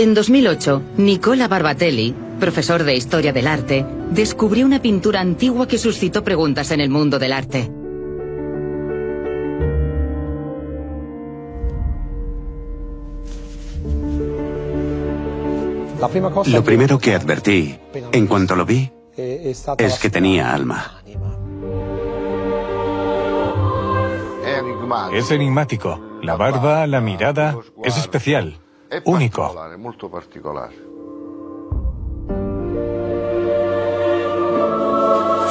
En 2008, Nicola Barbatelli, profesor de Historia del Arte, descubrió una pintura antigua que suscitó preguntas en el mundo del arte. Lo primero que advertí, en cuanto lo vi, es que tenía alma. Es enigmático. La barba, la mirada, es especial, único.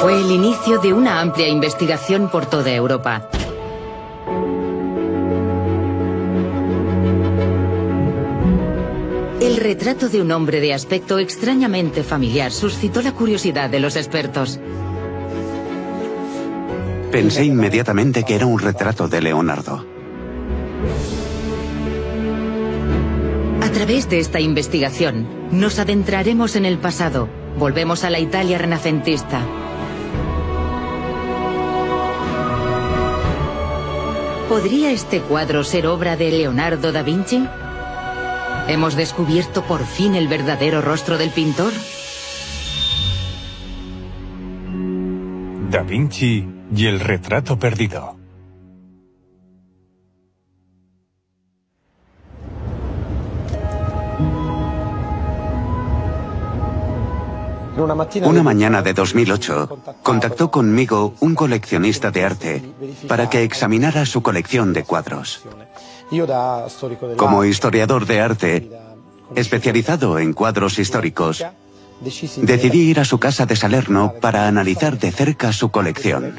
Fue el inicio de una amplia investigación por toda Europa. El retrato de un hombre de aspecto extrañamente familiar suscitó la curiosidad de los expertos. Pensé inmediatamente que era un retrato de Leonardo. A través de esta investigación, nos adentraremos en el pasado. Volvemos a la Italia renacentista. ¿Podría este cuadro ser obra de Leonardo da Vinci? ¿Hemos descubierto por fin el verdadero rostro del pintor? Da Vinci y el retrato perdido. Una mañana de 2008, contactó conmigo un coleccionista de arte para que examinara su colección de cuadros. Como historiador de arte, especializado en cuadros históricos, decidí ir a su casa de Salerno para analizar de cerca su colección.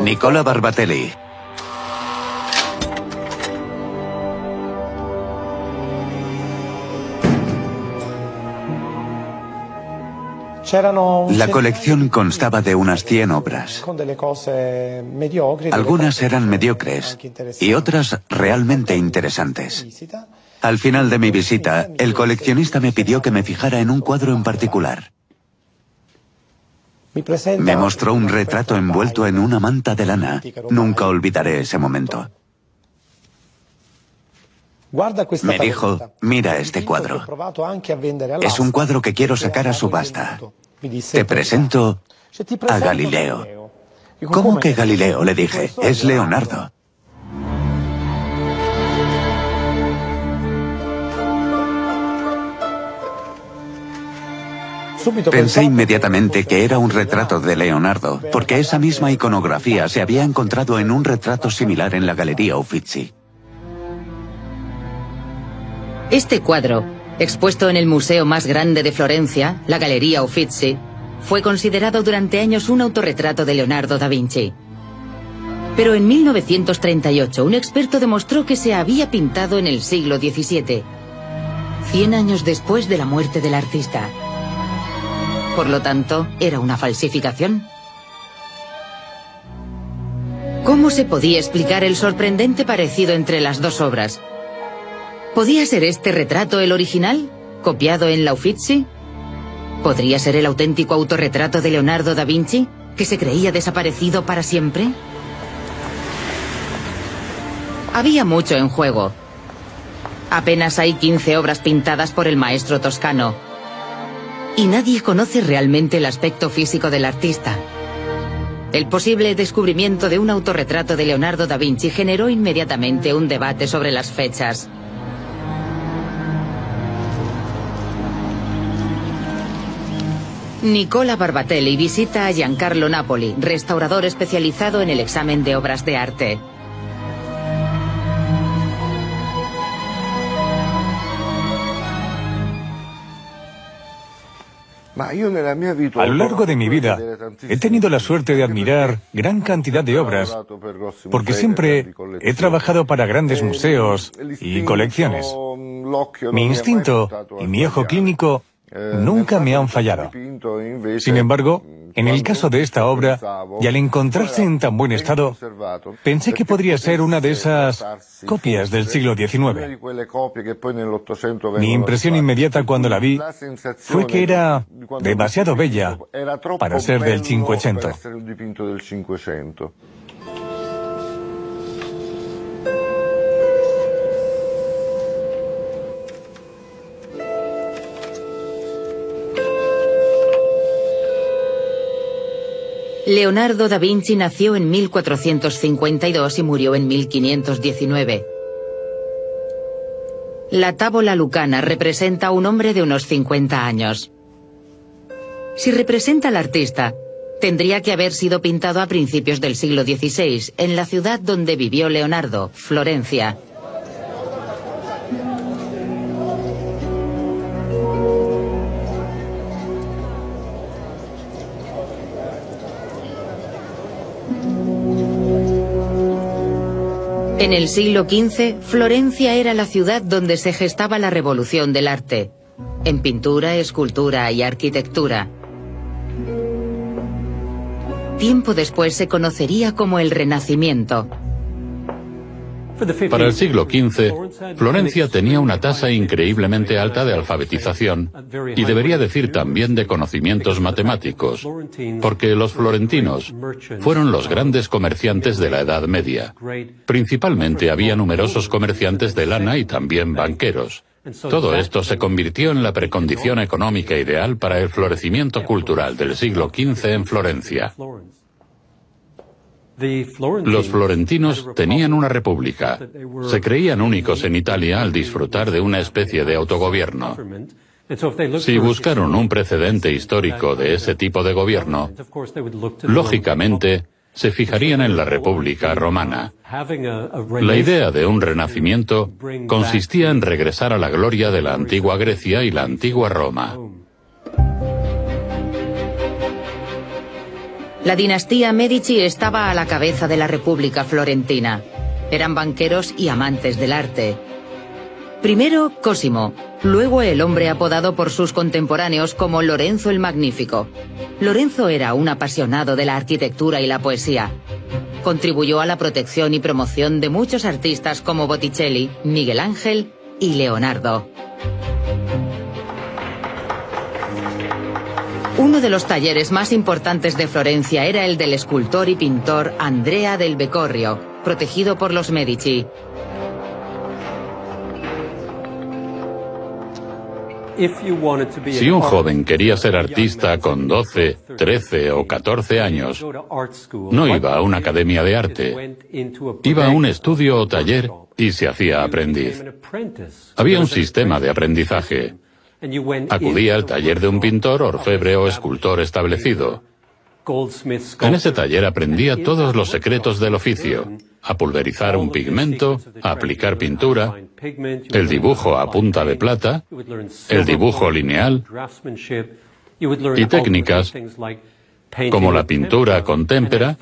Nicola Barbatelli. La colección constaba de unas 100 obras. Algunas eran mediocres y otras realmente interesantes. Al final de mi visita, el coleccionista me pidió que me fijara en un cuadro en particular. Me mostró un retrato envuelto en una manta de lana. Nunca olvidaré ese momento. Me dijo, mira este cuadro. Es un cuadro que quiero sacar a subasta. Te presento a Galileo. ¿Cómo que Galileo? Le dije, es Leonardo. Pensé inmediatamente que era un retrato de Leonardo, porque esa misma iconografía se había encontrado en un retrato similar en la Galería Uffizi. Este cuadro, expuesto en el museo más grande de Florencia, la Galería Uffizi, fue considerado durante años un autorretrato de Leonardo da Vinci. Pero en 1938 un experto demostró que se había pintado en el siglo XVII, 100 años después de la muerte del artista. Por lo tanto, ¿era una falsificación? ¿Cómo se podía explicar el sorprendente parecido entre las dos obras? ¿Podía ser este retrato el original, copiado en la Uffizi? ¿Podría ser el auténtico autorretrato de Leonardo da Vinci, que se creía desaparecido para siempre? Había mucho en juego. Apenas hay 15 obras pintadas por el maestro toscano, y nadie conoce realmente el aspecto físico del artista. El posible descubrimiento de un autorretrato de Leonardo da Vinci generó inmediatamente un debate sobre las fechas. Nicola Barbatelli visita a Giancarlo Napoli, restaurador especializado en el examen de obras de arte. A lo largo de mi vida he tenido la suerte de admirar gran cantidad de obras porque siempre he trabajado para grandes museos y colecciones. Mi instinto y mi ojo clínico nunca me han fallado. Sin embargo, en el caso de esta obra, y al encontrarse en tan buen estado, pensé que podría ser una de esas copias del siglo XIX. Mi impresión inmediata cuando la vi fue que era demasiado bella para ser del Cinquecento. Leonardo da Vinci nació en 1452 y murió en 1519. La tábola lucana representa a un hombre de unos 50 años. Si representa al artista, tendría que haber sido pintado a principios del siglo XVI en la ciudad donde vivió Leonardo, Florencia. En el siglo XV, Florencia era la ciudad donde se gestaba la revolución del arte, en pintura, escultura y arquitectura. Tiempo después se conocería como el Renacimiento. Para el siglo XV, Florencia tenía una tasa increíblemente alta de alfabetización y debería decir también de conocimientos matemáticos, porque los florentinos fueron los grandes comerciantes de la Edad Media. Principalmente había numerosos comerciantes de lana y también banqueros. Todo esto se convirtió en la precondición económica ideal para el florecimiento cultural del siglo XV en Florencia. Los florentinos tenían una república. Se creían únicos en Italia al disfrutar de una especie de autogobierno. Si buscaron un precedente histórico de ese tipo de gobierno, lógicamente se fijarían en la República Romana. La idea de un renacimiento consistía en regresar a la gloria de la antigua Grecia y la antigua Roma. La dinastía Medici estaba a la cabeza de la República Florentina. Eran banqueros y amantes del arte. Primero Cosimo, luego el hombre apodado por sus contemporáneos como Lorenzo el Magnífico. Lorenzo era un apasionado de la arquitectura y la poesía. Contribuyó a la protección y promoción de muchos artistas como Botticelli, Miguel Ángel y Leonardo. Uno de los talleres más importantes de Florencia era el del escultor y pintor Andrea del Becorrio, protegido por los Medici. Si un joven quería ser artista con 12, 13 o 14 años, no iba a una academia de arte, iba a un estudio o taller y se hacía aprendiz. Había un sistema de aprendizaje. Acudía al taller de un pintor, orfebre o escultor establecido. En ese taller aprendía todos los secretos del oficio, a pulverizar un pigmento, a aplicar pintura, el dibujo a punta de plata, el dibujo lineal y técnicas como la pintura con témpera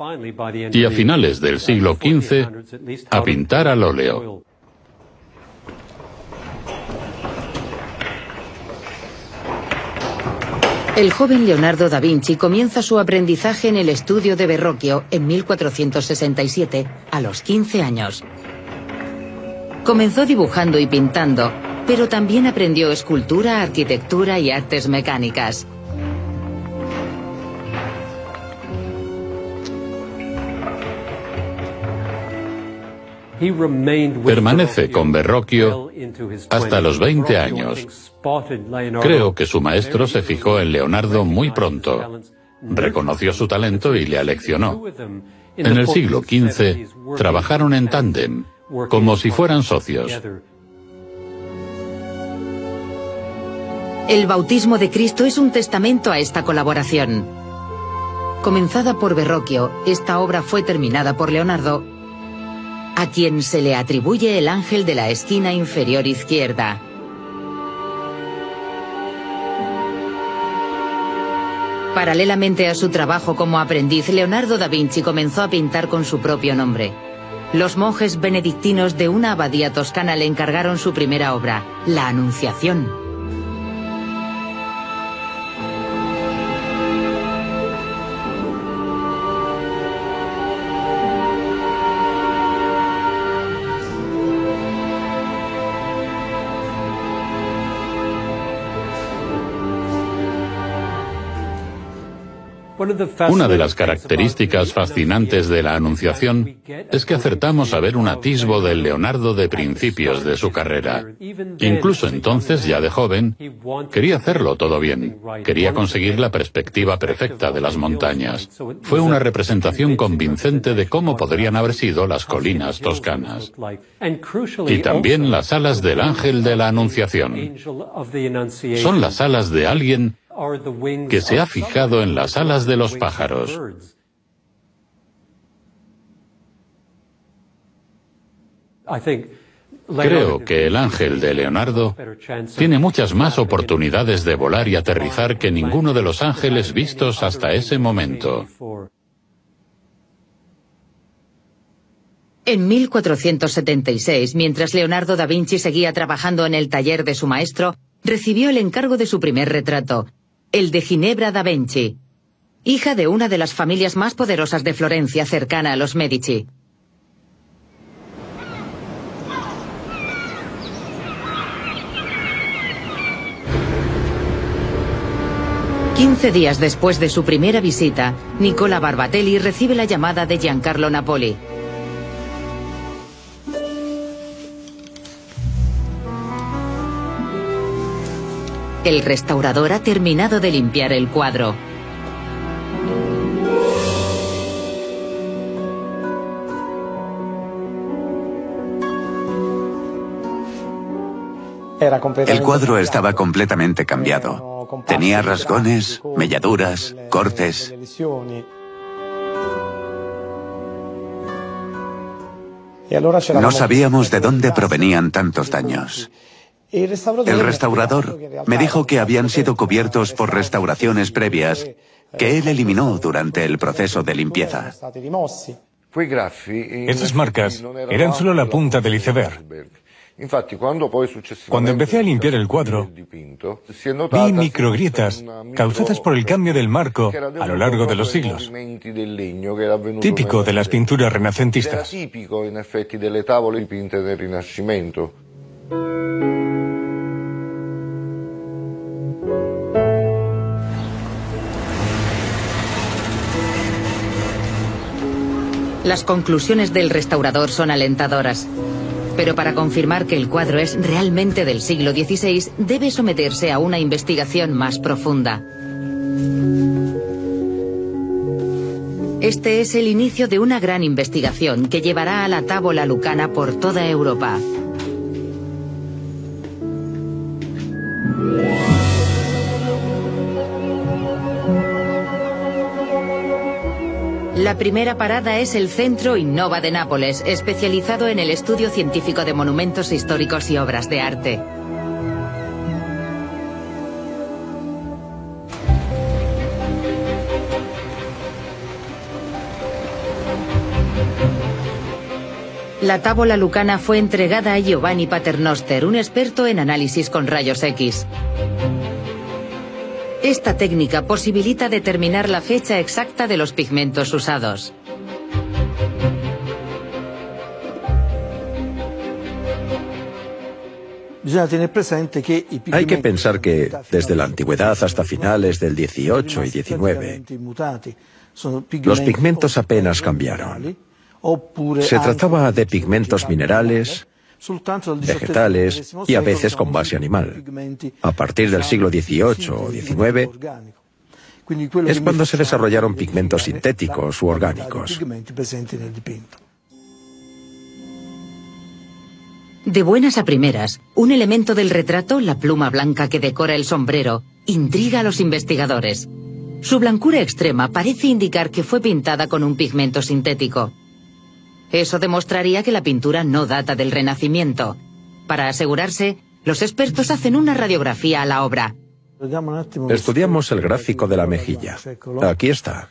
y a finales del siglo XV a pintar al óleo. El joven Leonardo da Vinci comienza su aprendizaje en el estudio de Verrocchio en 1467, a los 15 años. Comenzó dibujando y pintando, pero también aprendió escultura, arquitectura y artes mecánicas. Permanece con Verrocchio hasta los 20 años. Creo que su maestro se fijó en Leonardo muy pronto. Reconoció su talento y le aleccionó. En el siglo XV trabajaron en tándem, como si fueran socios. El bautismo de Cristo es un testamento a esta colaboración. Comenzada por Verrocchio, esta obra fue terminada por Leonardo a quien se le atribuye el ángel de la esquina inferior izquierda. Paralelamente a su trabajo como aprendiz, Leonardo da Vinci comenzó a pintar con su propio nombre. Los monjes benedictinos de una abadía toscana le encargaron su primera obra, La Anunciación. Una de las características fascinantes de la Anunciación es que acertamos a ver un atisbo del Leonardo de principios de su carrera. Incluso entonces, ya de joven, quería hacerlo todo bien. Quería conseguir la perspectiva perfecta de las montañas. Fue una representación convincente de cómo podrían haber sido las colinas toscanas. Y también las alas del ángel de la Anunciación. Son las alas de alguien que se ha fijado en las alas de los pájaros. Creo que el ángel de Leonardo tiene muchas más oportunidades de volar y aterrizar que ninguno de los ángeles vistos hasta ese momento. En 1476, mientras Leonardo da Vinci seguía trabajando en el taller de su maestro, recibió el encargo de su primer retrato, el de Ginebra da Vinci, hija de una de las familias más poderosas de Florencia cercana a los Medici. Quince días después de su primera visita, Nicola Barbatelli recibe la llamada de Giancarlo Napoli. El restaurador ha terminado de limpiar el cuadro. El cuadro estaba completamente cambiado. Tenía rasgones, melladuras, cortes. No sabíamos de dónde provenían tantos daños. El restaurador me dijo que habían sido cubiertos por restauraciones previas que él eliminó durante el proceso de limpieza. Esas marcas eran solo la punta del iceberg. Cuando empecé a limpiar el cuadro, vi microgrietas causadas por el cambio del marco a lo largo de los siglos, típico de las pinturas renacentistas. Las conclusiones del restaurador son alentadoras. Pero para confirmar que el cuadro es realmente del siglo XVI, debe someterse a una investigación más profunda. Este es el inicio de una gran investigación que llevará a la tábola lucana por toda Europa. La primera parada es el Centro Innova de Nápoles, especializado en el estudio científico de monumentos históricos y obras de arte. La tábola lucana fue entregada a Giovanni Paternoster, un experto en análisis con rayos X. Esta técnica posibilita determinar la fecha exacta de los pigmentos usados. Hay que pensar que desde la antigüedad hasta finales del 18 y 19, los pigmentos apenas cambiaron. Se trataba de pigmentos minerales, vegetales y a veces con base animal. A partir del siglo XVIII o XIX es cuando se desarrollaron pigmentos sintéticos u orgánicos. De buenas a primeras, un elemento del retrato, la pluma blanca que decora el sombrero, intriga a los investigadores. Su blancura extrema parece indicar que fue pintada con un pigmento sintético. Eso demostraría que la pintura no data del Renacimiento. Para asegurarse, los expertos hacen una radiografía a la obra. Estudiamos el gráfico de la mejilla. Aquí está.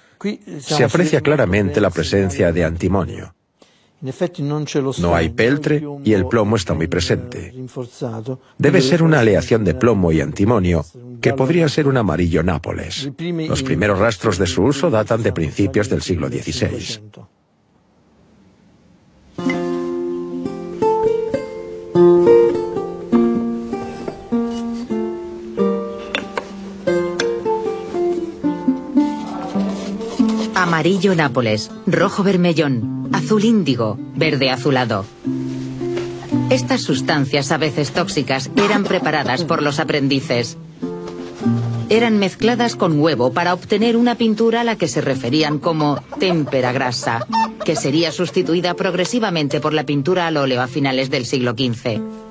Se aprecia claramente la presencia de antimonio. No hay peltre y el plomo está muy presente. Debe ser una aleación de plomo y antimonio, que podría ser un amarillo Nápoles. Los primeros rastros de su uso datan de principios del siglo XVI. Amarillo nápoles, rojo vermellón, azul índigo, verde azulado. Estas sustancias, a veces tóxicas, eran preparadas por los aprendices. Eran mezcladas con huevo para obtener una pintura a la que se referían como témpera grasa, que sería sustituida progresivamente por la pintura al óleo a finales del siglo XV.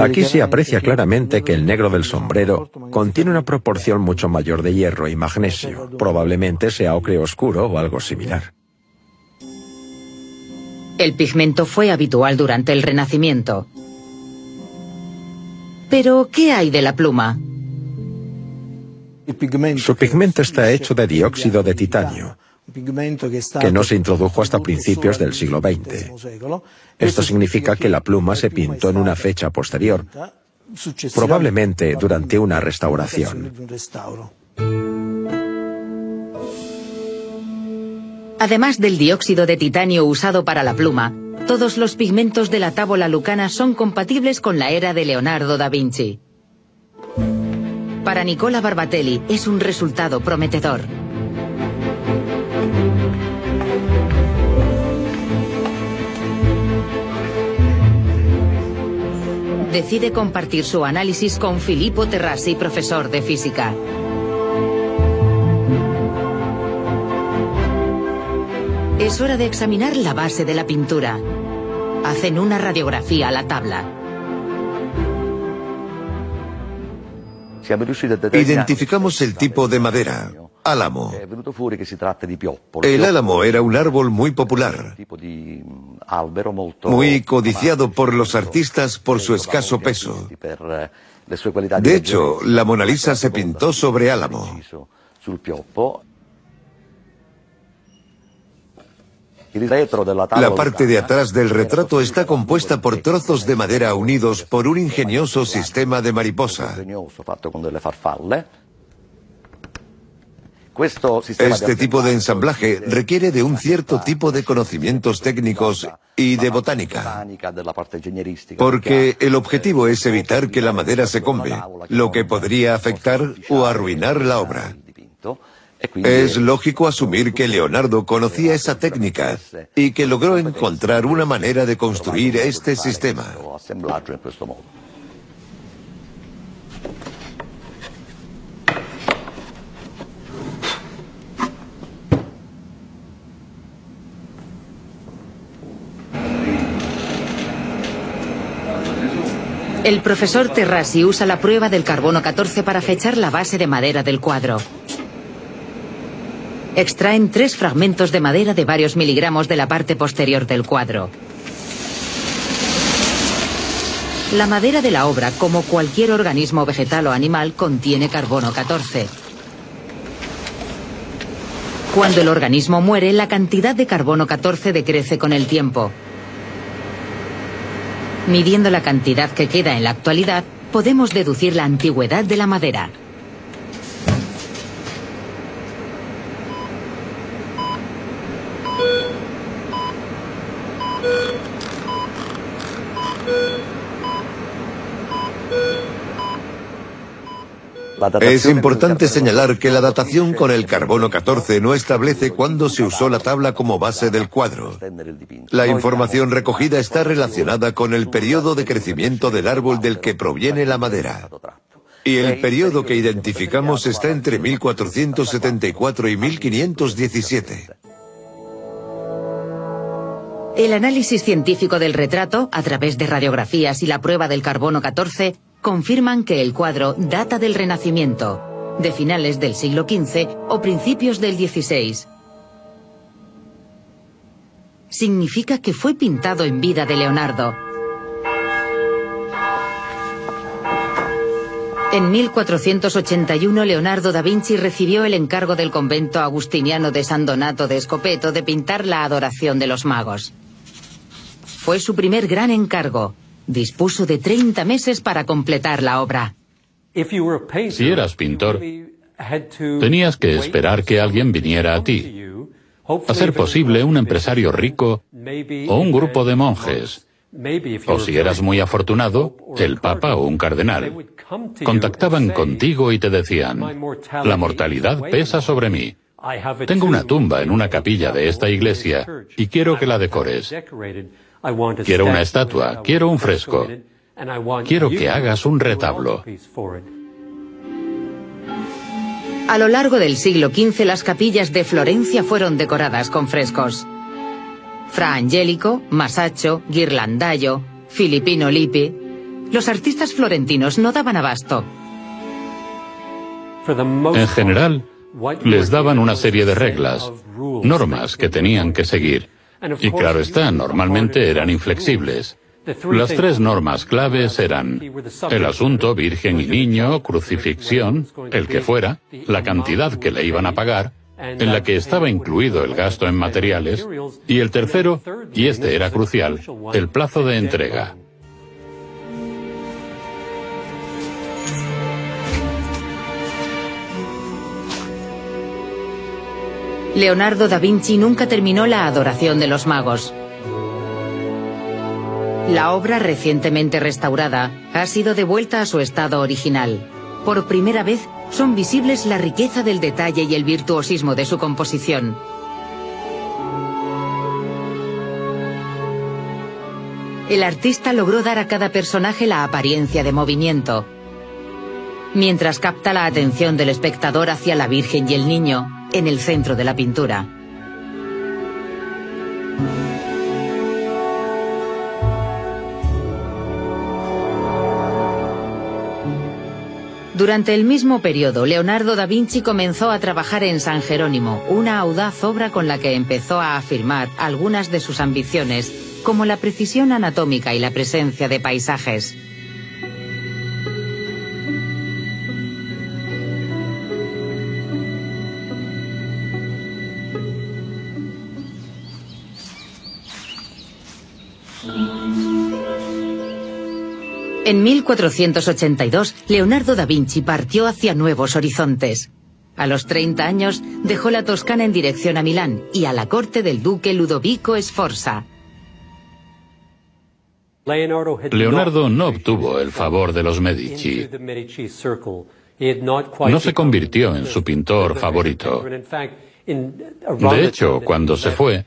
Aquí se aprecia claramente que el negro del sombrero contiene una proporción mucho mayor de hierro y magnesio. Probablemente sea ocre oscuro o algo similar. El pigmento fue habitual durante el Renacimiento. Pero, ¿qué hay de la pluma? Su pigmento está hecho de dióxido de titanio, que no se introdujo hasta principios del siglo XX. Esto significa que la pluma se pintó en una fecha posterior, probablemente durante una restauración. Además del dióxido de titanio usado para la pluma, todos los pigmentos de la tábola lucana son compatibles con la era de Leonardo da Vinci. Para Nicola Barbatelli es un resultado prometedor. Decide compartir su análisis con Filippo Terrassi, profesor de física. Es hora de examinar la base de la pintura. Hacen una radiografía a la tabla. Identificamos el tipo de madera, álamo. El álamo era un árbol muy popular, muy codiciado por los artistas por su escaso peso. De hecho, la Mona Lisa se pintó sobre álamo. La parte de atrás del retrato está compuesta por trozos de madera unidos por un ingenioso sistema de mariposa. Este tipo de ensamblaje requiere de un cierto tipo de conocimientos técnicos y de botánica, porque el objetivo es evitar que la madera se combe, lo que podría afectar o arruinar la obra. Es lógico asumir que Leonardo conocía esa técnica y que logró encontrar una manera de construir este sistema. El profesor Terrasi usa la prueba del carbono 14 para fechar la base de madera del cuadro extraen tres fragmentos de madera de varios miligramos de la parte posterior del cuadro. La madera de la obra, como cualquier organismo vegetal o animal, contiene carbono 14. Cuando el organismo muere, la cantidad de carbono 14 decrece con el tiempo. Midiendo la cantidad que queda en la actualidad, podemos deducir la antigüedad de la madera. Es importante señalar que la datación con el carbono 14 no establece cuándo se usó la tabla como base del cuadro. La información recogida está relacionada con el periodo de crecimiento del árbol del que proviene la madera. Y el periodo que identificamos está entre 1474 y 1517. El análisis científico del retrato, a través de radiografías y la prueba del carbono 14, confirman que el cuadro data del Renacimiento, de finales del siglo XV o principios del XVI. Significa que fue pintado en vida de Leonardo. En 1481 Leonardo da Vinci recibió el encargo del convento agustiniano de San Donato de Escopeto de pintar la adoración de los magos. Fue su primer gran encargo, dispuso de 30 meses para completar la obra. Si eras pintor, tenías que esperar que alguien viniera a ti. A ser posible, un empresario rico o un grupo de monjes O si eras muy afortunado, el Papa o un cardenal. Contactaban contigo y te decían, la mortalidad pesa sobre mí. Tengo una tumba en una capilla de esta iglesia y quiero que la decores. Quiero una estatua, quiero un fresco. Quiero que hagas un retablo. A lo largo del siglo XV las capillas de Florencia fueron decoradas con frescos. Fra Angelico, Masaccio, Ghirlandaio, Filippino Lippi. Los artistas florentinos no daban abasto. En general, les daban una serie de reglas, normas que tenían que seguir. Y claro está, normalmente eran inflexibles. Las tres normas claves eran el asunto virgen y niño, crucifixión, el que fuera, la cantidad que le iban a pagar, en la que estaba incluido el gasto en materiales, y el tercero, y este era crucial, el plazo de entrega. Leonardo da Vinci nunca terminó la adoración de los magos. La obra recientemente restaurada ha sido devuelta a su estado original. Por primera vez son visibles la riqueza del detalle y el virtuosismo de su composición. El artista logró dar a cada personaje la apariencia de movimiento, mientras capta la atención del espectador hacia la Virgen y el Niño en el centro de la pintura. Durante el mismo periodo, Leonardo da Vinci comenzó a trabajar en San Jerónimo, una audaz obra con la que empezó a afirmar algunas de sus ambiciones, como la precisión anatómica y la presencia de paisajes. En 1482, Leonardo da Vinci partió hacia nuevos horizontes. A los 30 años dejó la Toscana en dirección a Milán y a la corte del duque Ludovico Sforza. Leonardo no obtuvo el favor de los Medici. No se convirtió en su pintor favorito. De hecho, cuando se fue,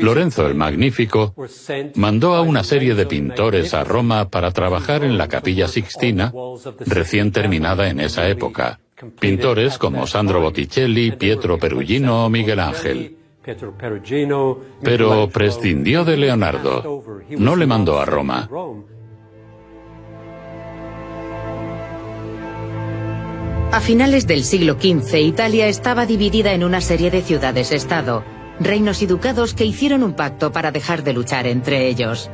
Lorenzo el Magnífico mandó a una serie de pintores a Roma para trabajar en la capilla Sixtina, recién terminada en esa época. Pintores como Sandro Botticelli, Pietro Perugino o Miguel Ángel. Pero prescindió de Leonardo. No le mandó a Roma. A finales del siglo XV, Italia estaba dividida en una serie de ciudades-estado reinos y ducados que hicieron un pacto para dejar de luchar entre ellos.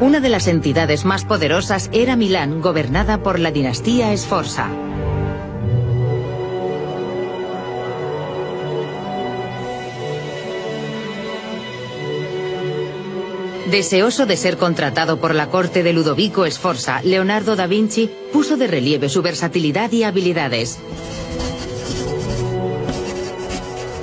Una de las entidades más poderosas era Milán, gobernada por la dinastía Sforza. Deseoso de ser contratado por la corte de Ludovico Sforza, Leonardo da Vinci puso de relieve su versatilidad y habilidades.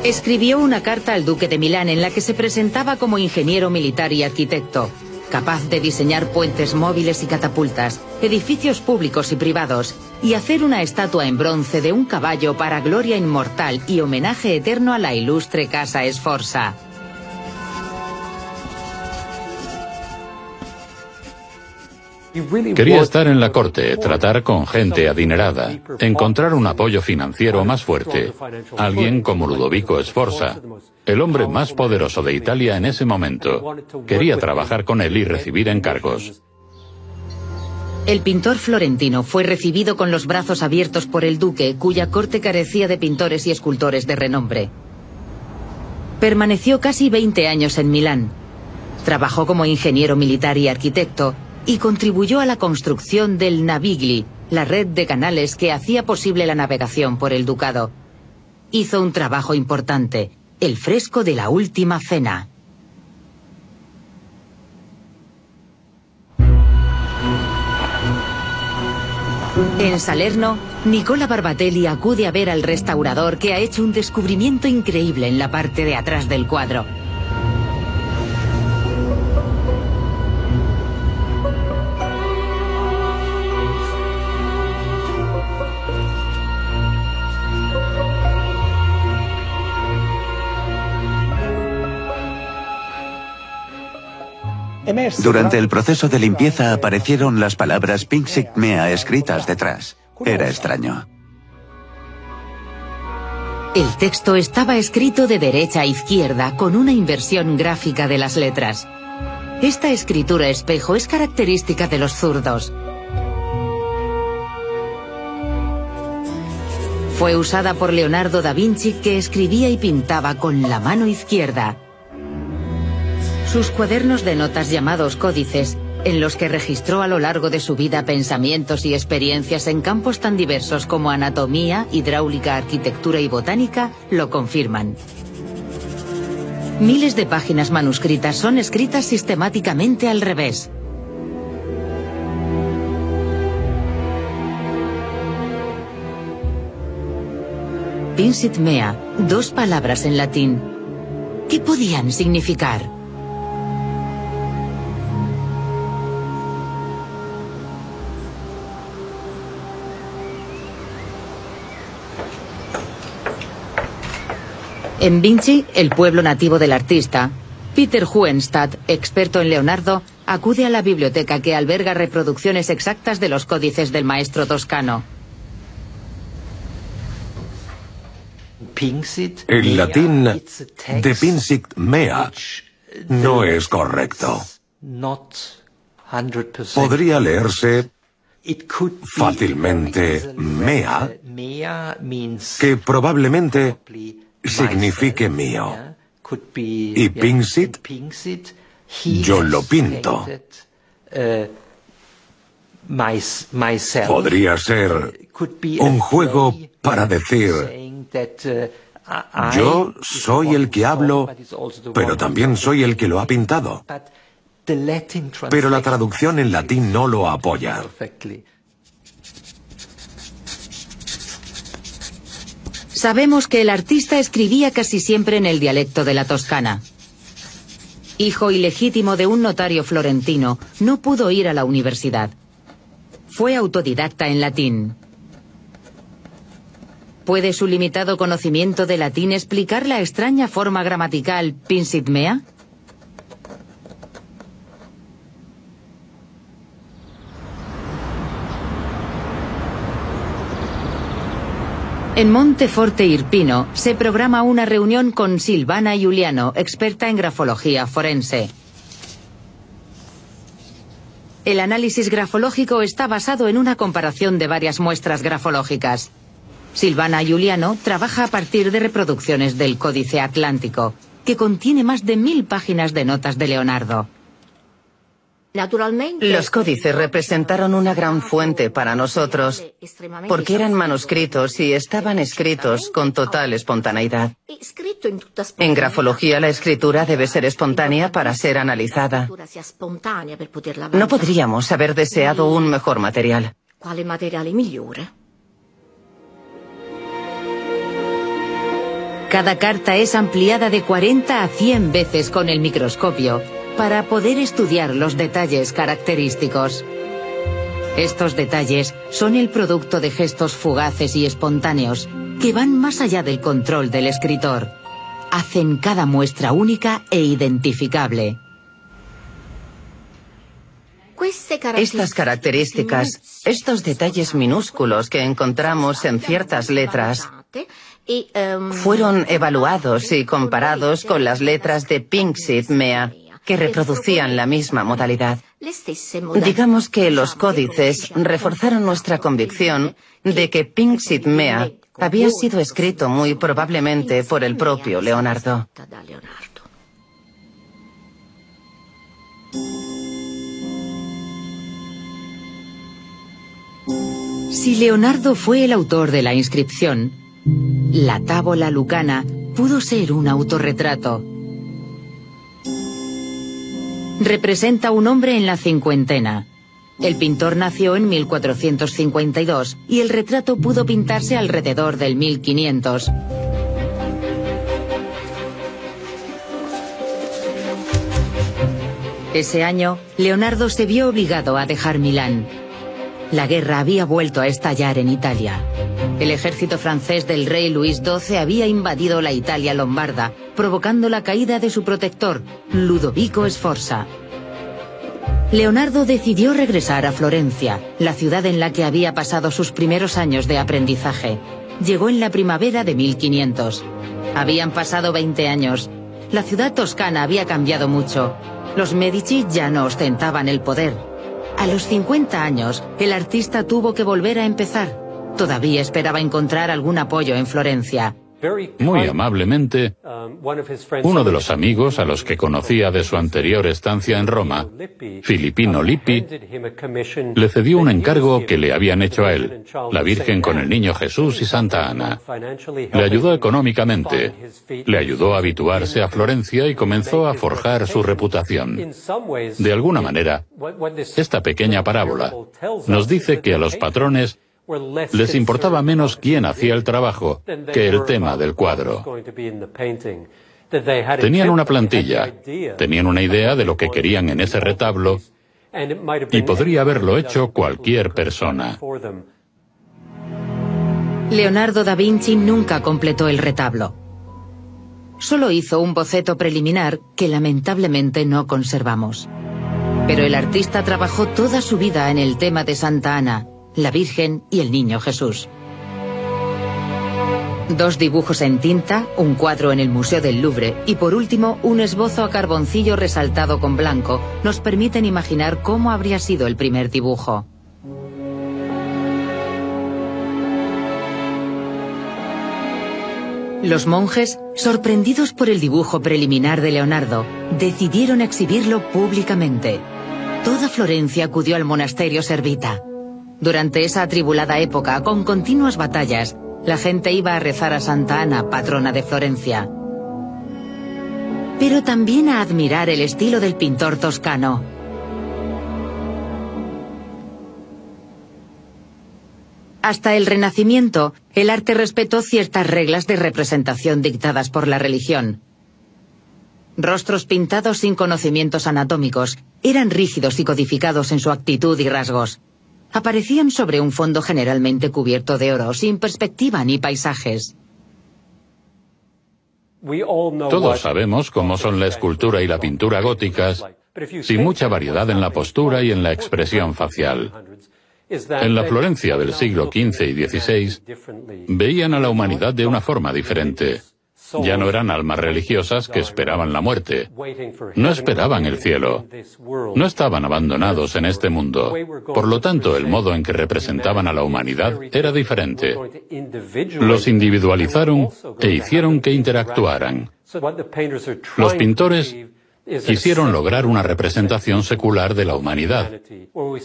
Escribió una carta al duque de Milán en la que se presentaba como ingeniero militar y arquitecto, capaz de diseñar puentes móviles y catapultas, edificios públicos y privados, y hacer una estatua en bronce de un caballo para gloria inmortal y homenaje eterno a la ilustre casa Esforza. Quería estar en la corte, tratar con gente adinerada, encontrar un apoyo financiero más fuerte. Alguien como Ludovico Sforza, el hombre más poderoso de Italia en ese momento. Quería trabajar con él y recibir encargos. El pintor florentino fue recibido con los brazos abiertos por el duque, cuya corte carecía de pintores y escultores de renombre. Permaneció casi 20 años en Milán. Trabajó como ingeniero militar y arquitecto, y contribuyó a la construcción del Navigli, la red de canales que hacía posible la navegación por el ducado. Hizo un trabajo importante, el fresco de la última cena. En Salerno, Nicola Barbatelli acude a ver al restaurador que ha hecho un descubrimiento increíble en la parte de atrás del cuadro. Durante el proceso de limpieza aparecieron las palabras Pinxit Mea escritas detrás. Era extraño. El texto estaba escrito de derecha a izquierda con una inversión gráfica de las letras. Esta escritura espejo es característica de los zurdos. Fue usada por Leonardo da Vinci que escribía y pintaba con la mano izquierda. Sus cuadernos de notas llamados códices, en los que registró a lo largo de su vida pensamientos y experiencias en campos tan diversos como anatomía, hidráulica, arquitectura y botánica, lo confirman. Miles de páginas manuscritas son escritas sistemáticamente al revés. Pinsit mea, dos palabras en latín. ¿Qué podían significar? En Vinci, el pueblo nativo del artista, Peter Huenstadt, experto en Leonardo, acude a la biblioteca que alberga reproducciones exactas de los códices del maestro toscano. El latín de Pinsit Mea no es correcto. Podría leerse fácilmente Mea, que probablemente signifique mío. Y Pinsit, yo lo pinto. Podría ser un juego para decir, yo soy el que hablo, pero también soy el que lo ha pintado. Pero la traducción en latín no lo apoya. Sabemos que el artista escribía casi siempre en el dialecto de la Toscana. Hijo ilegítimo de un notario florentino, no pudo ir a la universidad. Fue autodidacta en latín. ¿Puede su limitado conocimiento de latín explicar la extraña forma gramatical pinsit mea? En Monteforte Irpino se programa una reunión con Silvana Giuliano, experta en grafología forense. El análisis grafológico está basado en una comparación de varias muestras grafológicas. Silvana Giuliano trabaja a partir de reproducciones del Códice Atlántico, que contiene más de mil páginas de notas de Leonardo. Los códices representaron una gran fuente para nosotros porque eran manuscritos y estaban escritos con total espontaneidad. En grafología la escritura debe ser espontánea para ser analizada. No podríamos haber deseado un mejor material. Cada carta es ampliada de 40 a 100 veces con el microscopio para poder estudiar los detalles característicos. Estos detalles son el producto de gestos fugaces y espontáneos que van más allá del control del escritor. Hacen cada muestra única e identificable. Estas características, estos detalles minúsculos que encontramos en ciertas letras, fueron evaluados y comparados con las letras de Pinxit Mea que reproducían la misma modalidad. Digamos que los códices reforzaron nuestra convicción de que Pinxit Mea había sido escrito muy probablemente por el propio Leonardo. Si Leonardo fue el autor de la inscripción, la tábola lucana pudo ser un autorretrato representa un hombre en la cincuentena. El pintor nació en 1452 y el retrato pudo pintarse alrededor del 1500. Ese año, Leonardo se vio obligado a dejar Milán. La guerra había vuelto a estallar en Italia. El ejército francés del rey Luis XII había invadido la Italia lombarda, provocando la caída de su protector, Ludovico Sforza. Leonardo decidió regresar a Florencia, la ciudad en la que había pasado sus primeros años de aprendizaje. Llegó en la primavera de 1500. Habían pasado 20 años. La ciudad toscana había cambiado mucho. Los Medici ya no ostentaban el poder. A los 50 años, el artista tuvo que volver a empezar. Todavía esperaba encontrar algún apoyo en Florencia. Muy amablemente, uno de los amigos a los que conocía de su anterior estancia en Roma, Filipino Lippi, le cedió un encargo que le habían hecho a él, la Virgen con el Niño Jesús y Santa Ana. Le ayudó económicamente, le ayudó a habituarse a Florencia y comenzó a forjar su reputación. De alguna manera, esta pequeña parábola nos dice que a los patrones les importaba menos quién hacía el trabajo que el tema del cuadro. Tenían una plantilla, tenían una idea de lo que querían en ese retablo y podría haberlo hecho cualquier persona. Leonardo da Vinci nunca completó el retablo. Solo hizo un boceto preliminar que lamentablemente no conservamos. Pero el artista trabajó toda su vida en el tema de Santa Ana, la Virgen y el Niño Jesús. Dos dibujos en tinta, un cuadro en el Museo del Louvre y por último un esbozo a carboncillo resaltado con blanco nos permiten imaginar cómo habría sido el primer dibujo. Los monjes, sorprendidos por el dibujo preliminar de Leonardo, decidieron exhibirlo públicamente. Toda Florencia acudió al monasterio Servita. Durante esa atribulada época, con continuas batallas, la gente iba a rezar a Santa Ana, patrona de Florencia. Pero también a admirar el estilo del pintor toscano. Hasta el Renacimiento, el arte respetó ciertas reglas de representación dictadas por la religión. Rostros pintados sin conocimientos anatómicos eran rígidos y codificados en su actitud y rasgos aparecían sobre un fondo generalmente cubierto de oro, sin perspectiva ni paisajes. Todos sabemos cómo son la escultura y la pintura góticas, sin mucha variedad en la postura y en la expresión facial. En la Florencia del siglo XV y XVI, veían a la humanidad de una forma diferente. Ya no eran almas religiosas que esperaban la muerte. No esperaban el cielo. No estaban abandonados en este mundo. Por lo tanto, el modo en que representaban a la humanidad era diferente. Los individualizaron e hicieron que interactuaran. Los pintores quisieron lograr una representación secular de la humanidad,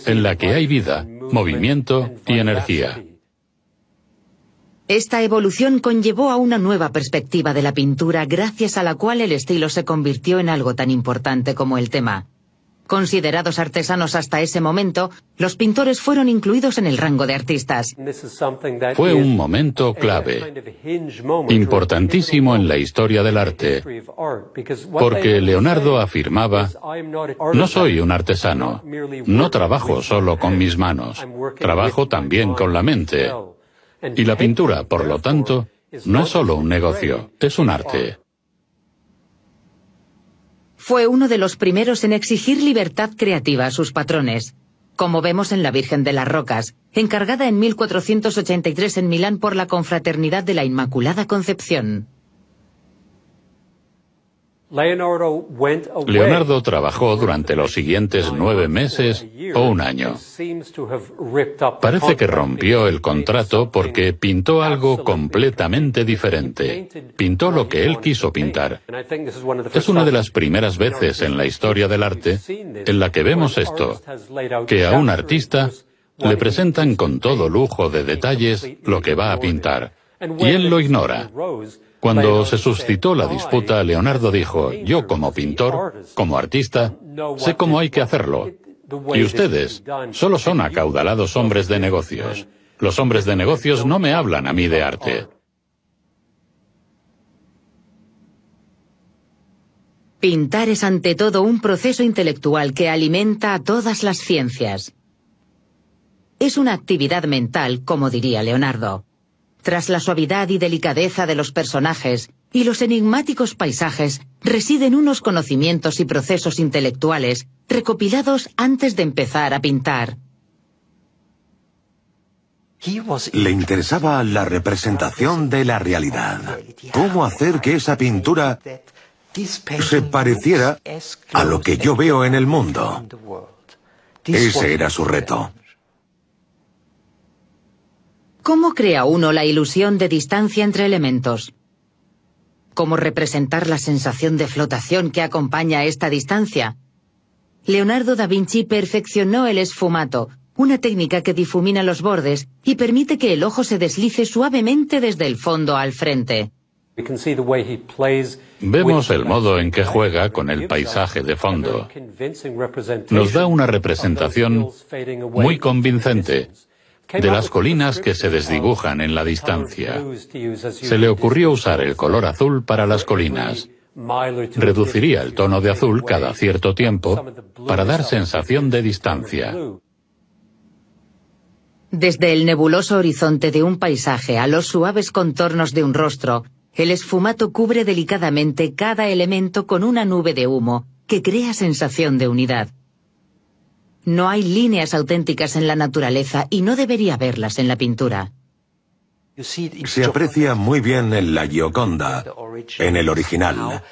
en la que hay vida, movimiento y energía. Esta evolución conllevó a una nueva perspectiva de la pintura gracias a la cual el estilo se convirtió en algo tan importante como el tema. Considerados artesanos hasta ese momento, los pintores fueron incluidos en el rango de artistas. Fue un momento clave, importantísimo en la historia del arte, porque Leonardo afirmaba, no soy un artesano, no trabajo solo con mis manos, trabajo también con la mente. Y la pintura, por lo tanto, no es solo un negocio, es un arte. Fue uno de los primeros en exigir libertad creativa a sus patrones, como vemos en la Virgen de las Rocas, encargada en 1483 en Milán por la Confraternidad de la Inmaculada Concepción. Leonardo trabajó durante los siguientes nueve meses o un año. Parece que rompió el contrato porque pintó algo completamente diferente. Pintó lo que él quiso pintar. Es una de las primeras veces en la historia del arte en la que vemos esto, que a un artista le presentan con todo lujo de detalles lo que va a pintar, y él lo ignora. Cuando se suscitó la disputa, Leonardo dijo, yo como pintor, como artista, sé cómo hay que hacerlo. Y ustedes solo son acaudalados hombres de negocios. Los hombres de negocios no me hablan a mí de arte. Pintar es ante todo un proceso intelectual que alimenta a todas las ciencias. Es una actividad mental, como diría Leonardo. Tras la suavidad y delicadeza de los personajes, y los enigmáticos paisajes residen unos conocimientos y procesos intelectuales recopilados antes de empezar a pintar. Le interesaba la representación de la realidad. ¿Cómo hacer que esa pintura se pareciera a lo que yo veo en el mundo? Ese era su reto. ¿Cómo crea uno la ilusión de distancia entre elementos? ¿Cómo representar la sensación de flotación que acompaña a esta distancia? Leonardo da Vinci perfeccionó el esfumato, una técnica que difumina los bordes y permite que el ojo se deslice suavemente desde el fondo al frente. Vemos el modo en que juega con el paisaje de fondo. Nos da una representación muy convincente de las colinas que se desdibujan en la distancia. Se le ocurrió usar el color azul para las colinas. Reduciría el tono de azul cada cierto tiempo para dar sensación de distancia. Desde el nebuloso horizonte de un paisaje a los suaves contornos de un rostro, el esfumato cubre delicadamente cada elemento con una nube de humo que crea sensación de unidad. No hay líneas auténticas en la naturaleza y no debería haberlas en la pintura. Se aprecia muy bien en la Gioconda, en el original.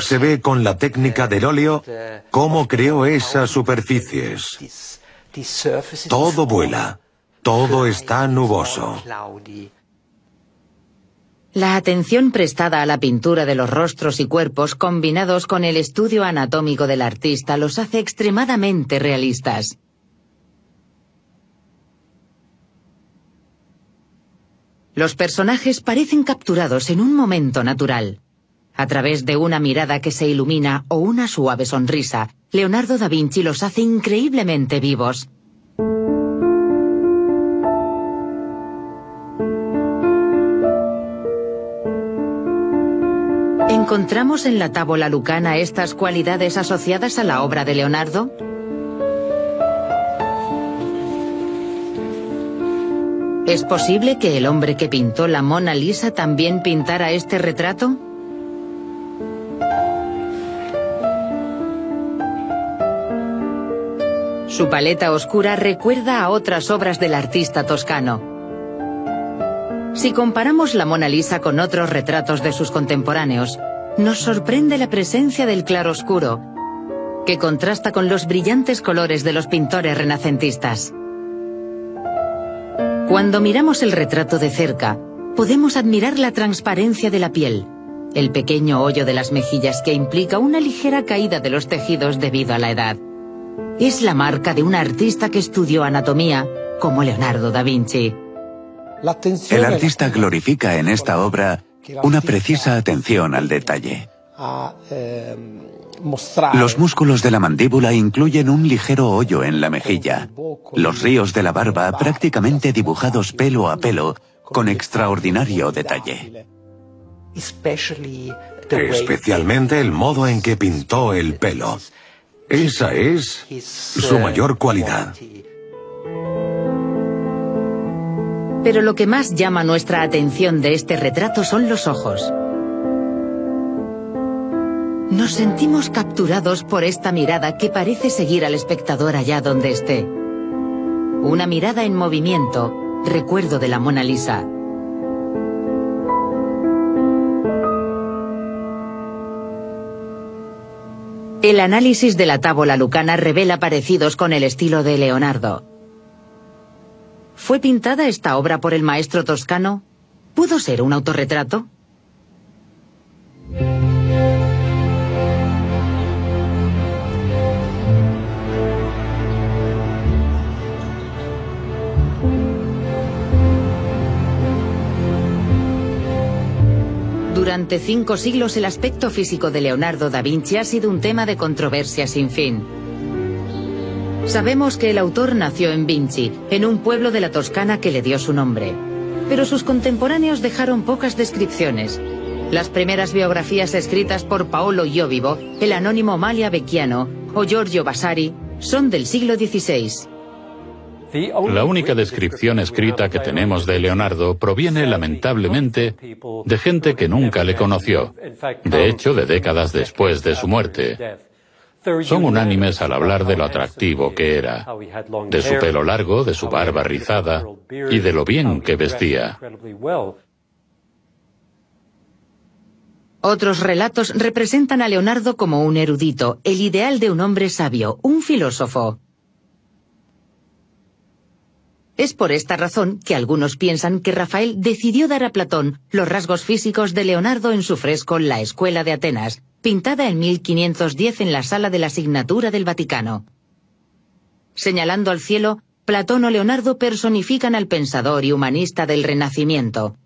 Se ve con la técnica del óleo cómo creó esas superficies. Todo vuela, todo está nuboso. La atención prestada a la pintura de los rostros y cuerpos combinados con el estudio anatómico del artista los hace extremadamente realistas. Los personajes parecen capturados en un momento natural. A través de una mirada que se ilumina o una suave sonrisa, Leonardo da Vinci los hace increíblemente vivos. ¿Encontramos en la tábola lucana estas cualidades asociadas a la obra de Leonardo? ¿Es posible que el hombre que pintó la Mona Lisa también pintara este retrato? Su paleta oscura recuerda a otras obras del artista toscano. Si comparamos la Mona Lisa con otros retratos de sus contemporáneos, nos sorprende la presencia del claroscuro, que contrasta con los brillantes colores de los pintores renacentistas. Cuando miramos el retrato de cerca, podemos admirar la transparencia de la piel, el pequeño hoyo de las mejillas que implica una ligera caída de los tejidos debido a la edad. Es la marca de un artista que estudió anatomía, como Leonardo da Vinci. El artista glorifica en esta obra una precisa atención al detalle. Los músculos de la mandíbula incluyen un ligero hoyo en la mejilla, los ríos de la barba prácticamente dibujados pelo a pelo con extraordinario detalle. Especialmente el modo en que pintó el pelo. Esa es su mayor cualidad. Pero lo que más llama nuestra atención de este retrato son los ojos. Nos sentimos capturados por esta mirada que parece seguir al espectador allá donde esté. Una mirada en movimiento, recuerdo de la Mona Lisa. El análisis de la tábola lucana revela parecidos con el estilo de Leonardo. ¿Fue pintada esta obra por el maestro toscano? ¿Pudo ser un autorretrato? Durante cinco siglos el aspecto físico de Leonardo da Vinci ha sido un tema de controversia sin fin. Sabemos que el autor nació en Vinci, en un pueblo de la Toscana que le dio su nombre. Pero sus contemporáneos dejaron pocas descripciones. Las primeras biografías escritas por Paolo Iovivo, el anónimo Malia Becchiano o Giorgio Vasari son del siglo XVI. La única descripción escrita que tenemos de Leonardo proviene lamentablemente de gente que nunca le conoció, de hecho de décadas después de su muerte. Son unánimes al hablar de lo atractivo que era, de su pelo largo, de su barba rizada y de lo bien que vestía. Otros relatos representan a Leonardo como un erudito, el ideal de un hombre sabio, un filósofo. Es por esta razón que algunos piensan que Rafael decidió dar a Platón los rasgos físicos de Leonardo en su fresco La Escuela de Atenas, pintada en 1510 en la sala de la Asignatura del Vaticano. Señalando al cielo, Platón o Leonardo personifican al pensador y humanista del Renacimiento.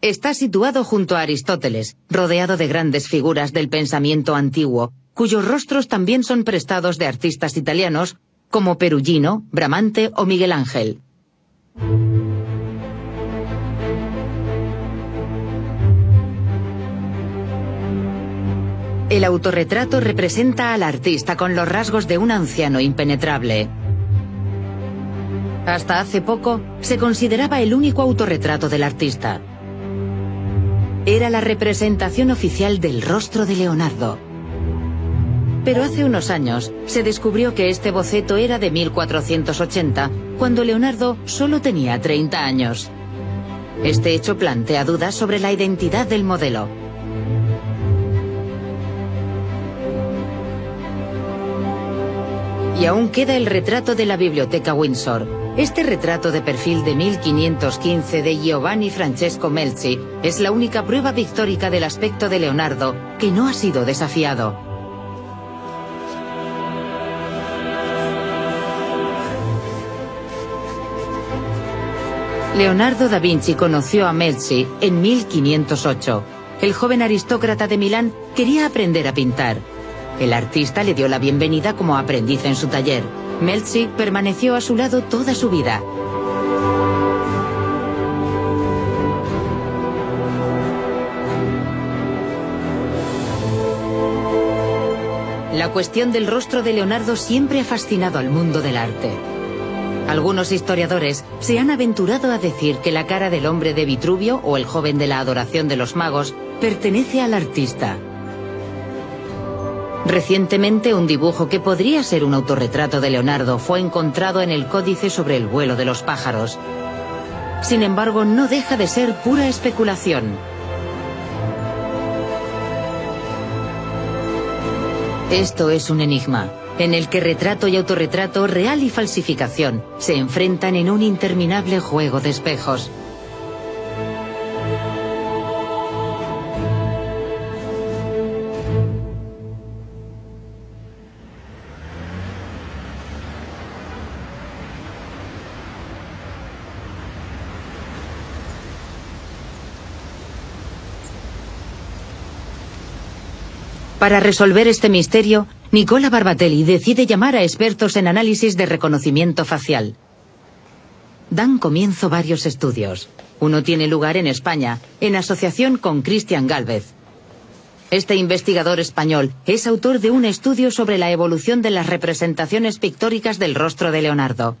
Está situado junto a Aristóteles, rodeado de grandes figuras del pensamiento antiguo, cuyos rostros también son prestados de artistas italianos como Perugino, Bramante o Miguel Ángel. El autorretrato representa al artista con los rasgos de un anciano impenetrable. Hasta hace poco se consideraba el único autorretrato del artista. Era la representación oficial del rostro de Leonardo. Pero hace unos años se descubrió que este boceto era de 1480, cuando Leonardo solo tenía 30 años. Este hecho plantea dudas sobre la identidad del modelo. Y aún queda el retrato de la Biblioteca Windsor. Este retrato de perfil de 1515 de Giovanni Francesco Melzi es la única prueba pictórica del aspecto de Leonardo que no ha sido desafiado. Leonardo da Vinci conoció a Melzi en 1508. El joven aristócrata de Milán quería aprender a pintar. El artista le dio la bienvenida como aprendiz en su taller. Melzi permaneció a su lado toda su vida. La cuestión del rostro de Leonardo siempre ha fascinado al mundo del arte. Algunos historiadores se han aventurado a decir que la cara del hombre de Vitruvio o el joven de la adoración de los magos pertenece al artista. Recientemente un dibujo que podría ser un autorretrato de Leonardo fue encontrado en el códice sobre el vuelo de los pájaros. Sin embargo, no deja de ser pura especulación. Esto es un enigma en el que retrato y autorretrato, real y falsificación, se enfrentan en un interminable juego de espejos. Para resolver este misterio, Nicola Barbatelli decide llamar a expertos en análisis de reconocimiento facial. Dan comienzo varios estudios. Uno tiene lugar en España, en asociación con Cristian Galvez. Este investigador español es autor de un estudio sobre la evolución de las representaciones pictóricas del rostro de Leonardo.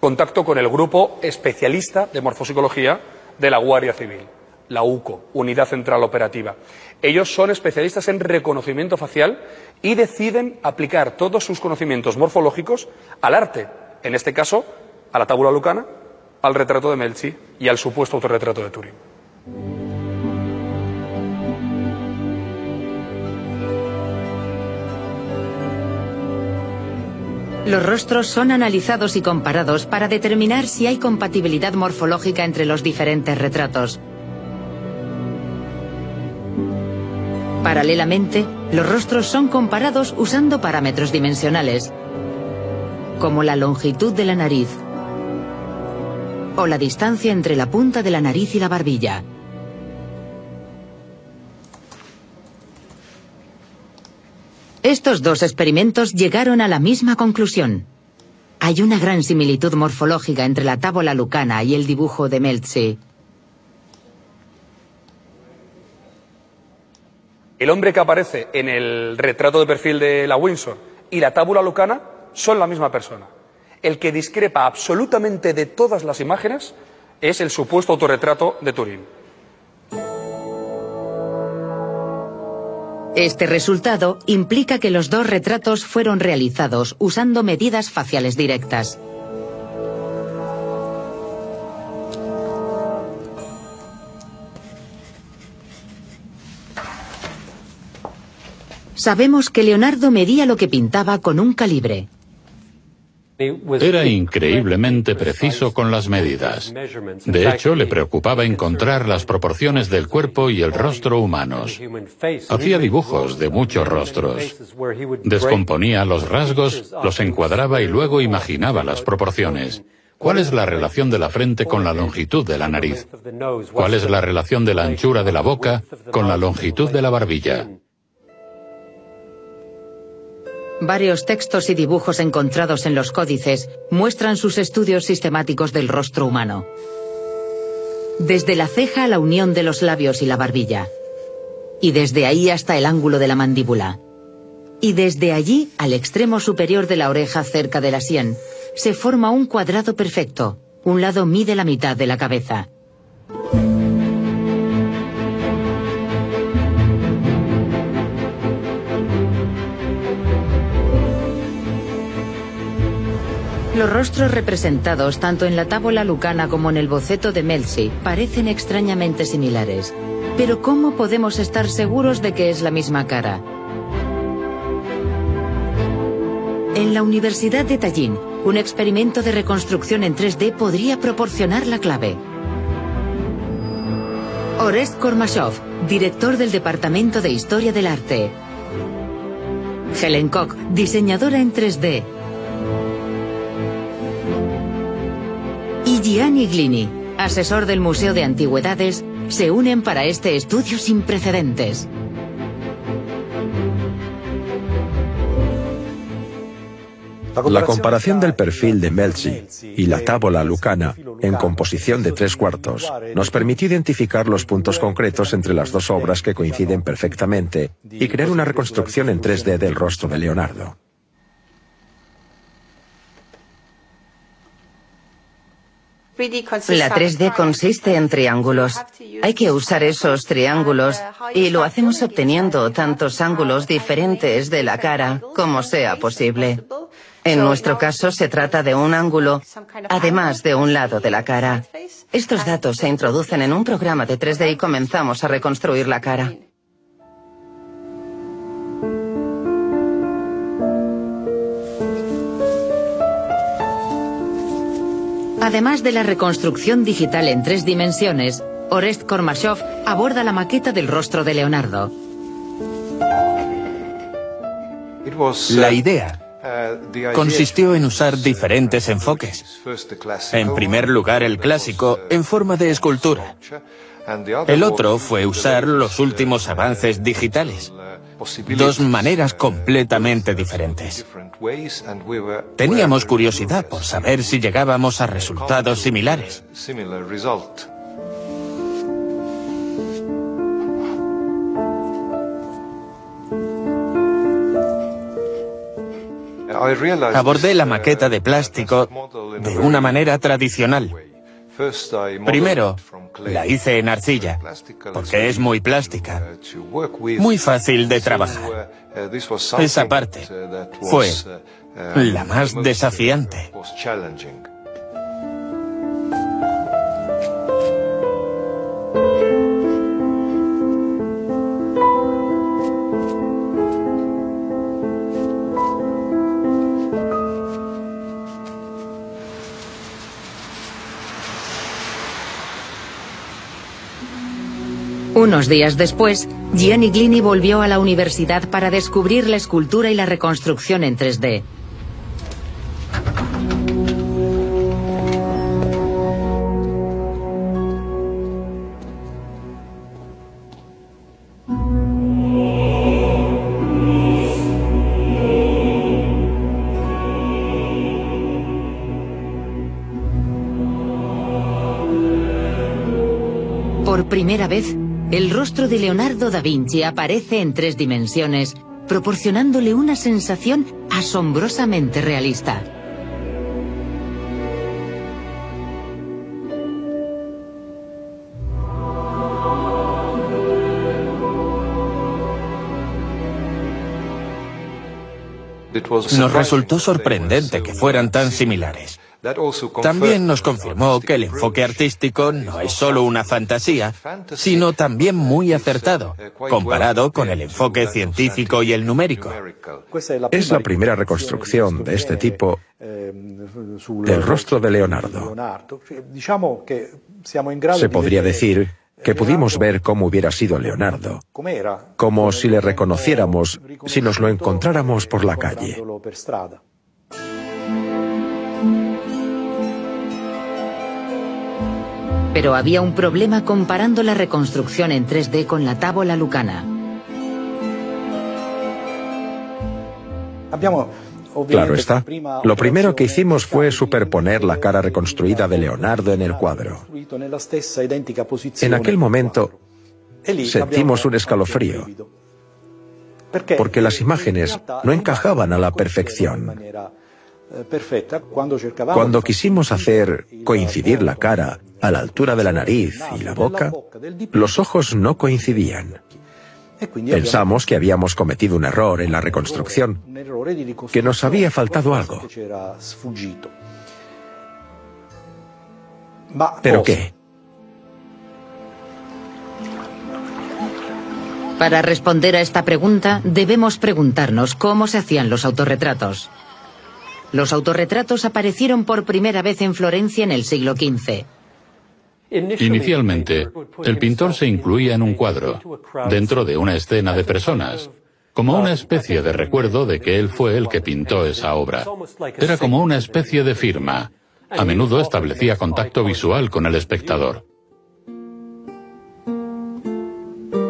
Contacto con el grupo especialista de morfopsicología de la Guardia Civil la UCO, Unidad Central Operativa. Ellos son especialistas en reconocimiento facial y deciden aplicar todos sus conocimientos morfológicos al arte, en este caso a la tábula lucana, al retrato de Melchi y al supuesto autorretrato de Turín. Los rostros son analizados y comparados para determinar si hay compatibilidad morfológica entre los diferentes retratos. Paralelamente, los rostros son comparados usando parámetros dimensionales, como la longitud de la nariz o la distancia entre la punta de la nariz y la barbilla. Estos dos experimentos llegaron a la misma conclusión. Hay una gran similitud morfológica entre la tábola lucana y el dibujo de Meltzi. El hombre que aparece en el retrato de perfil de la Windsor y la tábula lucana son la misma persona. El que discrepa absolutamente de todas las imágenes es el supuesto autorretrato de Turín. Este resultado implica que los dos retratos fueron realizados usando medidas faciales directas. Sabemos que Leonardo medía lo que pintaba con un calibre. Era increíblemente preciso con las medidas. De hecho, le preocupaba encontrar las proporciones del cuerpo y el rostro humanos. Hacía dibujos de muchos rostros. Descomponía los rasgos, los encuadraba y luego imaginaba las proporciones. ¿Cuál es la relación de la frente con la longitud de la nariz? ¿Cuál es la relación de la anchura de la boca con la longitud de la barbilla? Varios textos y dibujos encontrados en los códices muestran sus estudios sistemáticos del rostro humano. Desde la ceja a la unión de los labios y la barbilla. Y desde ahí hasta el ángulo de la mandíbula. Y desde allí al extremo superior de la oreja cerca de la sien, se forma un cuadrado perfecto. Un lado mide la mitad de la cabeza. Los rostros representados tanto en la tábula lucana como en el boceto de Melzi parecen extrañamente similares. Pero ¿cómo podemos estar seguros de que es la misma cara? En la Universidad de Tallinn, un experimento de reconstrucción en 3D podría proporcionar la clave. Orest Kormashov, director del Departamento de Historia del Arte. Helen Koch, diseñadora en 3D. Gianni Glini, asesor del Museo de Antigüedades, se unen para este estudio sin precedentes. La comparación del perfil de Melzi y la tábola lucana en composición de tres cuartos nos permitió identificar los puntos concretos entre las dos obras que coinciden perfectamente y crear una reconstrucción en 3D del rostro de Leonardo. La 3D consiste en triángulos. Hay que usar esos triángulos y lo hacemos obteniendo tantos ángulos diferentes de la cara como sea posible. En nuestro caso se trata de un ángulo, además de un lado de la cara. Estos datos se introducen en un programa de 3D y comenzamos a reconstruir la cara. Además de la reconstrucción digital en tres dimensiones, Orest Kormashov aborda la maqueta del rostro de Leonardo. La idea consistió en usar diferentes enfoques. En primer lugar, el clásico en forma de escultura. El otro fue usar los últimos avances digitales. Dos maneras completamente diferentes. Teníamos curiosidad por saber si llegábamos a resultados similares. Abordé la maqueta de plástico de una manera tradicional. Primero, la hice en arcilla, porque es muy plástica, muy fácil de trabajar. Esa parte fue la más desafiante. Unos días después, Gianni Glini volvió a la universidad para descubrir la escultura y la reconstrucción en 3D. Por primera vez, el rostro de Leonardo da Vinci aparece en tres dimensiones, proporcionándole una sensación asombrosamente realista. Nos resultó sorprendente que fueran tan similares. También nos confirmó que el enfoque artístico no es solo una fantasía, sino también muy acertado, comparado con el enfoque científico y el numérico. Es la primera reconstrucción de este tipo del rostro de Leonardo. Se podría decir que pudimos ver cómo hubiera sido Leonardo, como si le reconociéramos si nos lo encontráramos por la calle. Pero había un problema comparando la reconstrucción en 3D con la tábola lucana. Claro está. Lo primero que hicimos fue superponer la cara reconstruida de Leonardo en el cuadro. En aquel momento sentimos un escalofrío, porque las imágenes no encajaban a la perfección. Cuando quisimos hacer coincidir la cara a la altura de la nariz y la boca, los ojos no coincidían. Pensamos que habíamos cometido un error en la reconstrucción, que nos había faltado algo. ¿Pero qué? Para responder a esta pregunta, debemos preguntarnos cómo se hacían los autorretratos. Los autorretratos aparecieron por primera vez en Florencia en el siglo XV. Inicialmente, el pintor se incluía en un cuadro, dentro de una escena de personas, como una especie de recuerdo de que él fue el que pintó esa obra. Era como una especie de firma. A menudo establecía contacto visual con el espectador.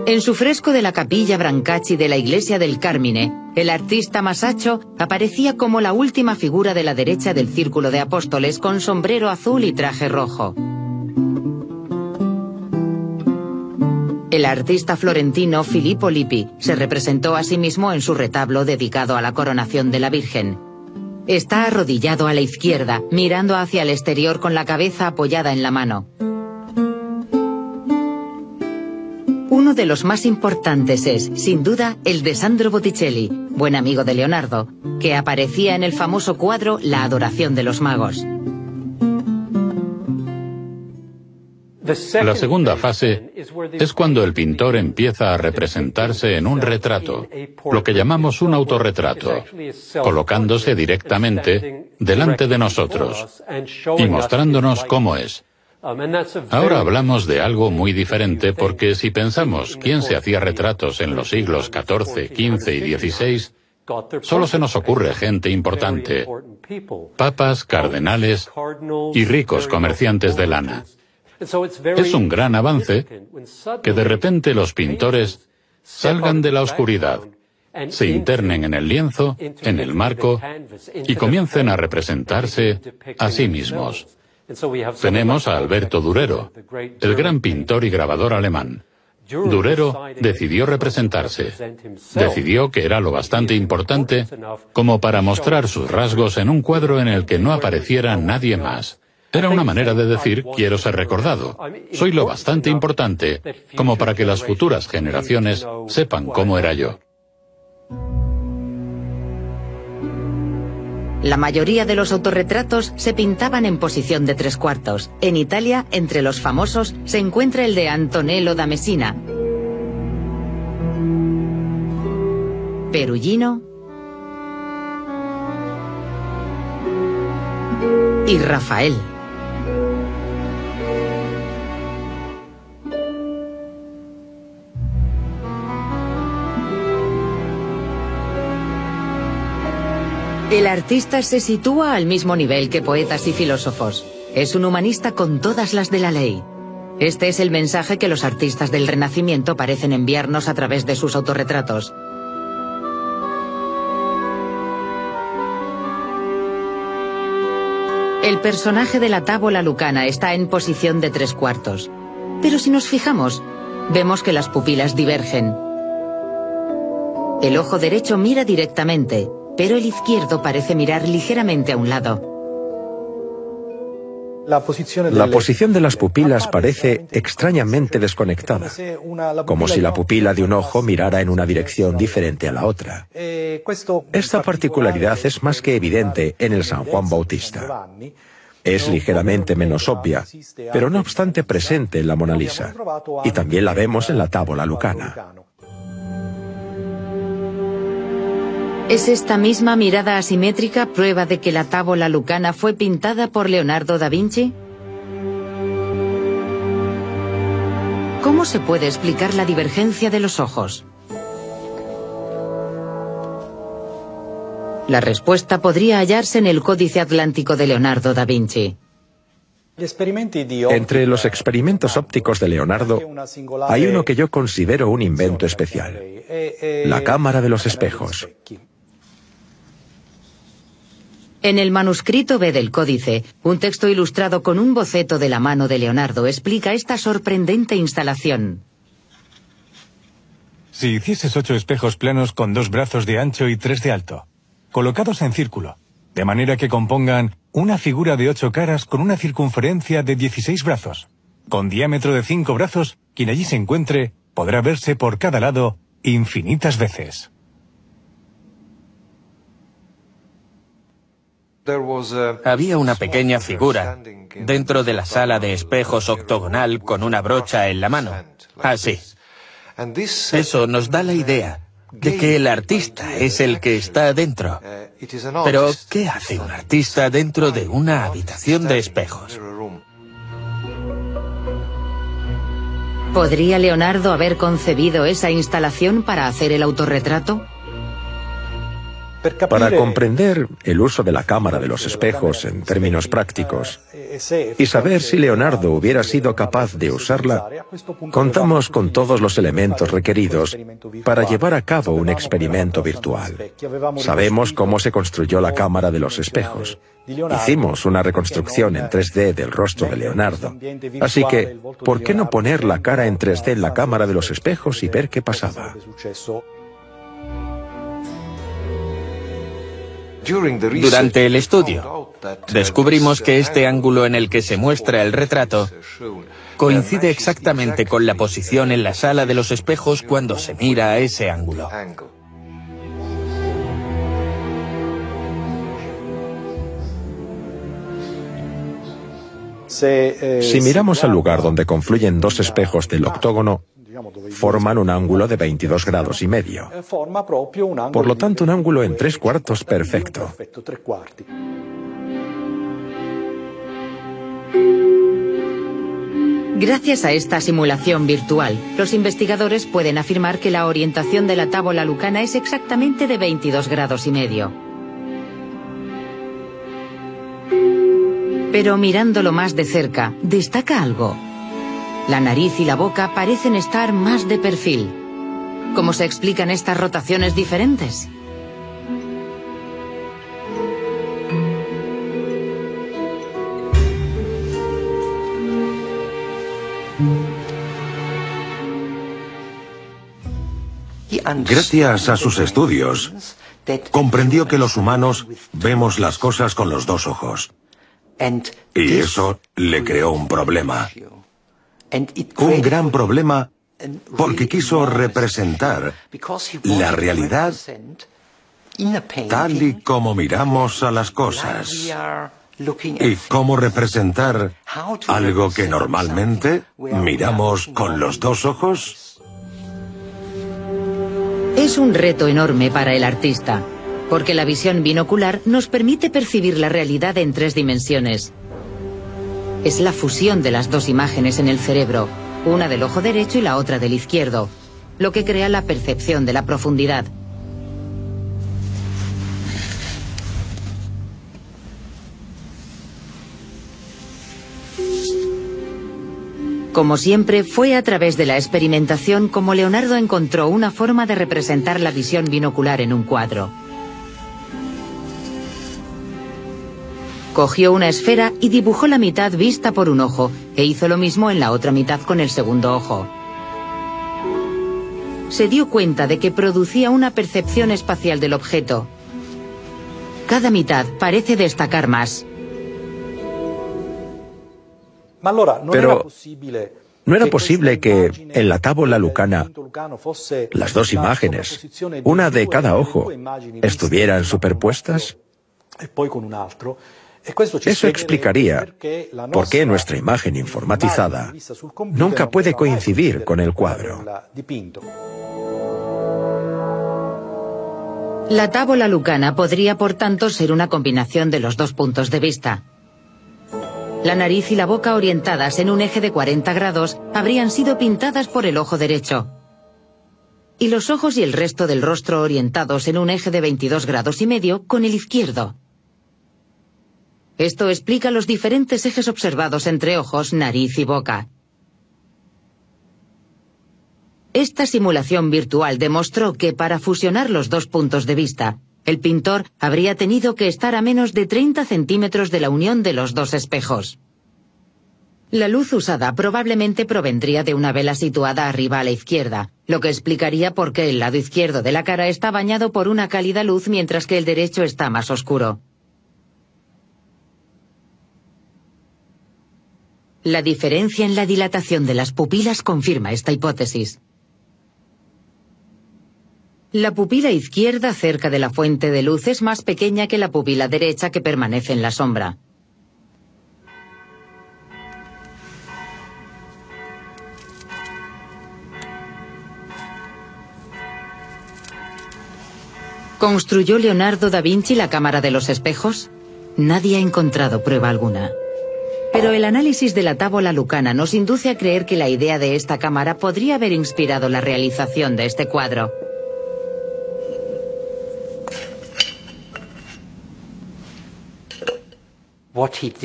En su fresco de la capilla Brancacci de la iglesia del Carmine, el artista Masaccio aparecía como la última figura de la derecha del círculo de apóstoles con sombrero azul y traje rojo. El artista florentino Filippo Lippi se representó a sí mismo en su retablo dedicado a la coronación de la Virgen. Está arrodillado a la izquierda, mirando hacia el exterior con la cabeza apoyada en la mano. Uno de los más importantes es, sin duda, el de Sandro Botticelli, buen amigo de Leonardo, que aparecía en el famoso cuadro La adoración de los magos. La segunda fase es cuando el pintor empieza a representarse en un retrato, lo que llamamos un autorretrato, colocándose directamente delante de nosotros y mostrándonos cómo es. Ahora hablamos de algo muy diferente porque si pensamos quién se hacía retratos en los siglos XIV, XV y XVI, solo se nos ocurre gente importante, papas, cardenales y ricos comerciantes de lana. Es un gran avance que de repente los pintores salgan de la oscuridad, se internen en el lienzo, en el marco, y comiencen a representarse a sí mismos. Tenemos a Alberto Durero, el gran pintor y grabador alemán. Durero decidió representarse. Decidió que era lo bastante importante como para mostrar sus rasgos en un cuadro en el que no apareciera nadie más. Era una manera de decir quiero ser recordado. Soy lo bastante importante como para que las futuras generaciones sepan cómo era yo. La mayoría de los autorretratos se pintaban en posición de tres cuartos. En Italia, entre los famosos, se encuentra el de Antonello da Messina. Perugino y Rafael. El artista se sitúa al mismo nivel que poetas y filósofos. Es un humanista con todas las de la ley. Este es el mensaje que los artistas del Renacimiento parecen enviarnos a través de sus autorretratos. El personaje de la tábola lucana está en posición de tres cuartos. Pero si nos fijamos, Vemos que las pupilas divergen. El ojo derecho mira directamente, pero el izquierdo parece mirar ligeramente a un lado. La posición de las pupilas parece extrañamente desconectada, como si la pupila de un ojo mirara en una dirección diferente a la otra. Esta particularidad es más que evidente en el San Juan Bautista. Es ligeramente menos obvia, pero no obstante presente en la Mona Lisa, y también la vemos en la tábola lucana. ¿Es esta misma mirada asimétrica prueba de que la tábola lucana fue pintada por Leonardo da Vinci? ¿Cómo se puede explicar la divergencia de los ojos? La respuesta podría hallarse en el Códice Atlántico de Leonardo da Vinci. Entre los experimentos ópticos de Leonardo hay uno que yo considero un invento especial, la cámara de los espejos. En el manuscrito B del códice, un texto ilustrado con un boceto de la mano de Leonardo explica esta sorprendente instalación. Si hicieses ocho espejos planos con dos brazos de ancho y tres de alto, colocados en círculo, de manera que compongan una figura de ocho caras con una circunferencia de 16 brazos, con diámetro de cinco brazos, quien allí se encuentre podrá verse por cada lado infinitas veces. Había una pequeña figura dentro de la sala de espejos octogonal con una brocha en la mano. Así. Eso nos da la idea de que el artista es el que está dentro. Pero, ¿qué hace un artista dentro de una habitación de espejos? ¿Podría Leonardo haber concebido esa instalación para hacer el autorretrato? Para comprender el uso de la cámara de los espejos en términos prácticos y saber si Leonardo hubiera sido capaz de usarla, contamos con todos los elementos requeridos para llevar a cabo un experimento virtual. Sabemos cómo se construyó la cámara de los espejos. Hicimos una reconstrucción en 3D del rostro de Leonardo. Así que, ¿por qué no poner la cara en 3D en la cámara de los espejos y ver qué pasaba? Durante el estudio, descubrimos que este ángulo en el que se muestra el retrato coincide exactamente con la posición en la sala de los espejos cuando se mira a ese ángulo. Si miramos al lugar donde confluyen dos espejos del octógono, forman un ángulo de 22 grados y medio. Por lo tanto, un ángulo en tres cuartos perfecto. Gracias a esta simulación virtual, los investigadores pueden afirmar que la orientación de la tábola lucana es exactamente de 22 grados y medio. Pero mirándolo más de cerca, destaca algo. La nariz y la boca parecen estar más de perfil. ¿Cómo se explican estas rotaciones diferentes? Gracias a sus estudios, comprendió que los humanos vemos las cosas con los dos ojos. Y eso le creó un problema. Un gran problema porque quiso representar la realidad tal y como miramos a las cosas y cómo representar algo que normalmente miramos con los dos ojos. Es un reto enorme para el artista, porque la visión binocular nos permite percibir la realidad en tres dimensiones, es la fusión de las dos imágenes en el cerebro, una del ojo derecho y la otra del izquierdo, lo que crea la percepción de la profundidad. Como siempre, fue a través de la experimentación como Leonardo encontró una forma de representar la visión binocular en un cuadro. Cogió una esfera y dibujó la mitad vista por un ojo, e hizo lo mismo en la otra mitad con el segundo ojo. se dio cuenta de que producía una percepción espacial del objeto. Cada mitad parece destacar más. Pero no era posible que en la tábula lucana las dos imágenes, una de cada ojo, estuvieran superpuestas. Eso explicaría por qué nuestra imagen informatizada nunca puede coincidir con el cuadro. La tábula lucana podría, por tanto, ser una combinación de los dos puntos de vista. La nariz y la boca orientadas en un eje de 40 grados habrían sido pintadas por el ojo derecho. Y los ojos y el resto del rostro orientados en un eje de 22 grados y medio con el izquierdo. Esto explica los diferentes ejes observados entre ojos, nariz y boca. Esta simulación virtual demostró que para fusionar los dos puntos de vista, el pintor habría tenido que estar a menos de 30 centímetros de la unión de los dos espejos. La luz usada probablemente provendría de una vela situada arriba a la izquierda, lo que explicaría por qué el lado izquierdo de la cara está bañado por una cálida luz mientras que el derecho está más oscuro. La diferencia en la dilatación de las pupilas confirma esta hipótesis. La pupila izquierda cerca de la fuente de luz es más pequeña que la pupila derecha que permanece en la sombra. ¿Construyó Leonardo da Vinci la cámara de los espejos? Nadie ha encontrado prueba alguna. Pero el análisis de la tábola lucana nos induce a creer que la idea de esta cámara podría haber inspirado la realización de este cuadro.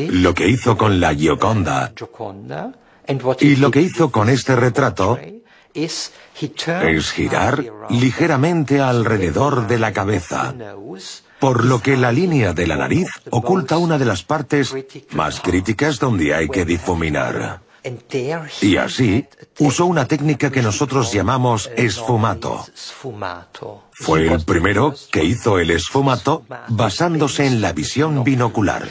Lo que hizo con la Gioconda y lo que hizo con este retrato es girar ligeramente alrededor de la cabeza, por lo que la línea de la nariz oculta una de las partes más críticas donde hay que difuminar. Y así usó una técnica que nosotros llamamos esfumato. Fue el primero que hizo el esfumato basándose en la visión binocular.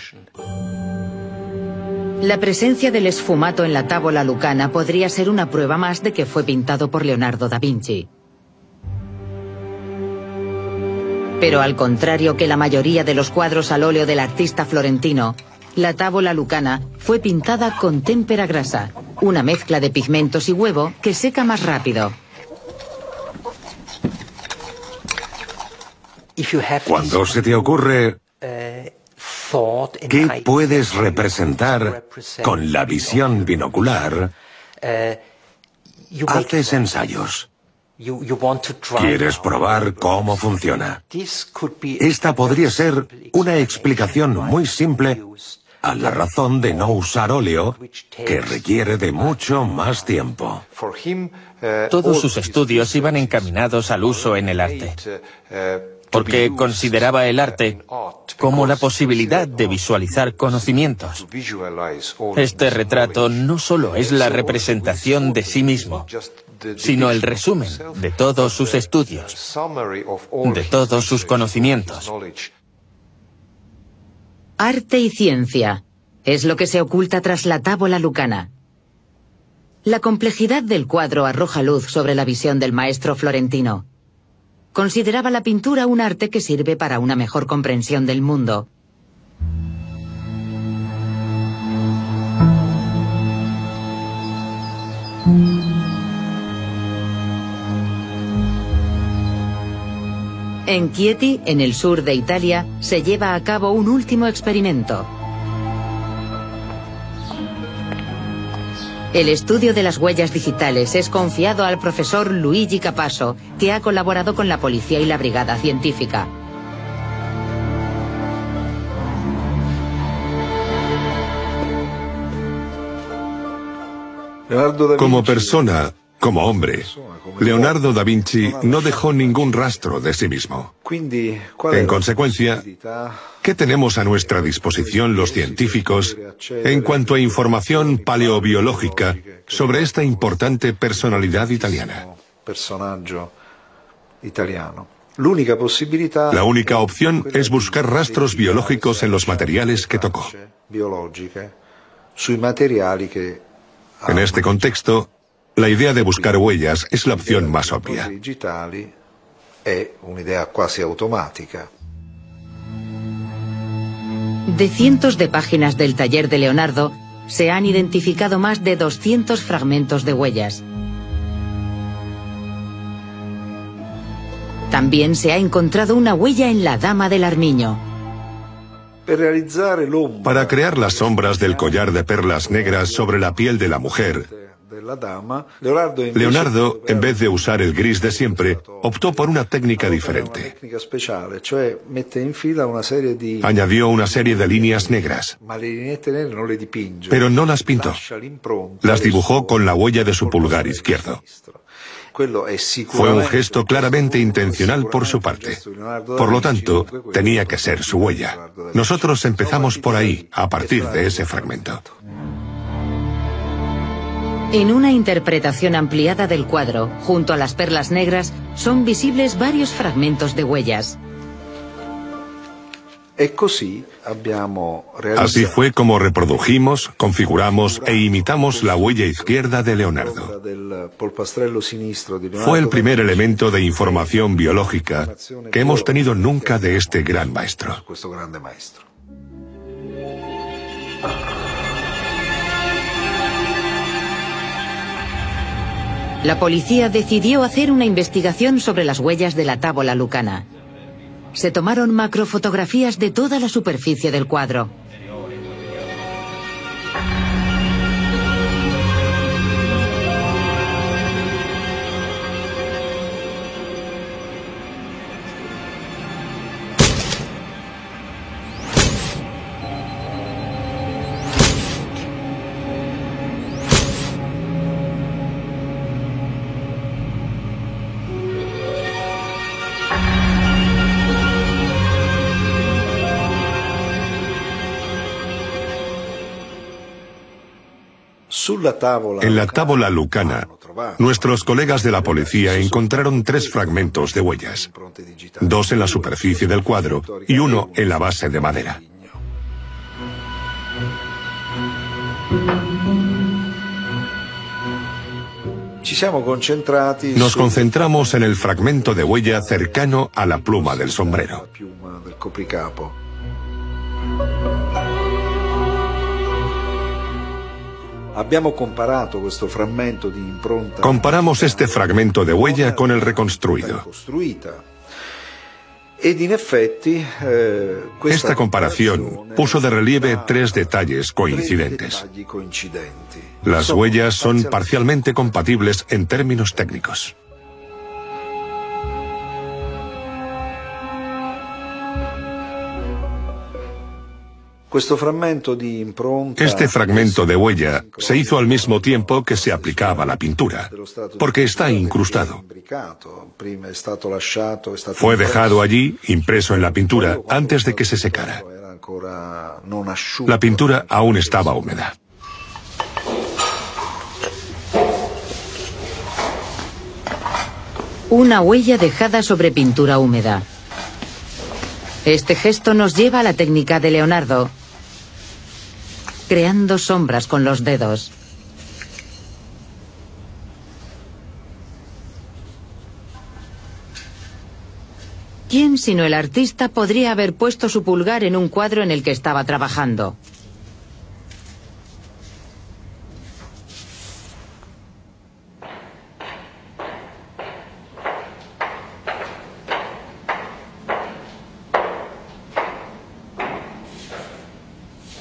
La presencia del esfumato en la tábola lucana podría ser una prueba más de que fue pintado por Leonardo da Vinci. Pero al contrario que la mayoría de los cuadros al óleo del artista florentino, la tábola lucana fue pintada con témpera grasa, una mezcla de pigmentos y huevo que seca más rápido. Cuando se te ocurre ¿Qué puedes representar con la visión binocular? Haces ensayos. ¿Quieres probar cómo funciona? Esta podría ser una explicación muy simple a la razón de no usar óleo, que requiere de mucho más tiempo. Todos sus estudios iban encaminados al uso en el arte porque consideraba el arte como la posibilidad de visualizar conocimientos. Este retrato no solo es la representación de sí mismo, sino el resumen de todos sus estudios, de todos sus conocimientos. Arte y ciencia es lo que se oculta tras la tábola lucana. La complejidad del cuadro arroja luz sobre la visión del maestro florentino. Consideraba la pintura un arte que sirve para una mejor comprensión del mundo. En Chieti, en el sur de Italia, se lleva a cabo un último experimento. El estudio de las huellas digitales es confiado al profesor Luigi Capasso, que ha colaborado con la policía y la brigada científica. Como persona, como hombre, Leonardo da Vinci no dejó ningún rastro de sí mismo. En consecuencia, ¿qué tenemos a nuestra disposición los científicos en cuanto a información paleobiológica sobre esta importante personalidad italiana? La única opción es buscar rastros biológicos en los materiales que tocó. En este contexto, la idea de buscar huellas es la opción más obvia. De cientos de páginas del taller de Leonardo, se han identificado más de 200 fragmentos de huellas. También se ha encontrado una huella en la dama del armiño. Para crear las sombras del collar de perlas negras sobre la piel de la mujer, Leonardo, en vez de usar el gris de siempre, optó por una técnica diferente. Añadió una serie de líneas negras, pero no las pintó. Las dibujó con la huella de su pulgar izquierdo. Fue un gesto claramente intencional por su parte. Por lo tanto, tenía que ser su huella. Nosotros empezamos por ahí, a partir de ese fragmento. En una interpretación ampliada del cuadro, junto a las perlas negras, son visibles varios fragmentos de huellas. Así fue como reprodujimos, configuramos e imitamos la huella izquierda de Leonardo. Fue el primer elemento de información biológica que hemos tenido nunca de este gran maestro. La policía decidió hacer una investigación sobre las huellas de la tábola lucana. Se tomaron macrofotografías de toda la superficie del cuadro. En la tábola lucana, nuestros colegas de la policía encontraron tres fragmentos de huellas, dos en la superficie del cuadro y uno en la base de madera. Nos concentramos en el fragmento de huella cercano a la pluma del sombrero. Comparamos este fragmento de huella con el reconstruido. Eh, Esta comparación puso de relieve tres detalles coincidentes. Las huellas son parcialmente compatibles en términos técnicos. Este fragmento de huella se hizo al mismo tiempo que se aplicaba la pintura, porque está incrustado. Fue dejado allí, impreso en la pintura, antes de que se secara. La pintura aún estaba húmeda. Una huella dejada sobre pintura húmeda. Este gesto nos lleva a la técnica de Leonardo, creando sombras con los dedos. ¿Quién sino el artista podría haber puesto su pulgar en un cuadro en el que estaba trabajando?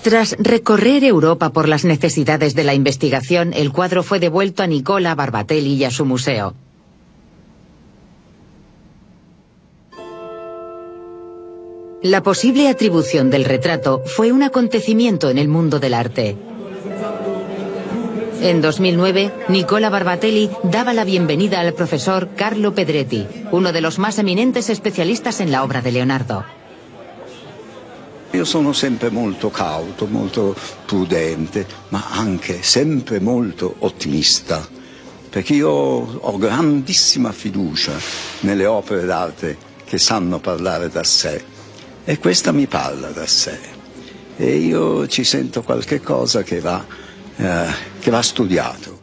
Tras recorrer Europa por las necesidades de la investigación, el cuadro fue devuelto a Nicola Barbatelli y a su museo. La posible atribución del retrato fue un acontecimiento en el mundo del arte. En 2009, Nicola Barbatelli daba la bienvenida al profesor Carlo Pedretti, uno de los más eminentes especialistas en la obra de Leonardo. Io sono sempre molto cauto, molto prudente, ma anche sempre molto ottimista. perché io ho grandissima fiducia nelle opere d'arte che sanno parlare da sé e questa mi parla da sé e io ci sento qualche cosa che va, eh, che va studiato.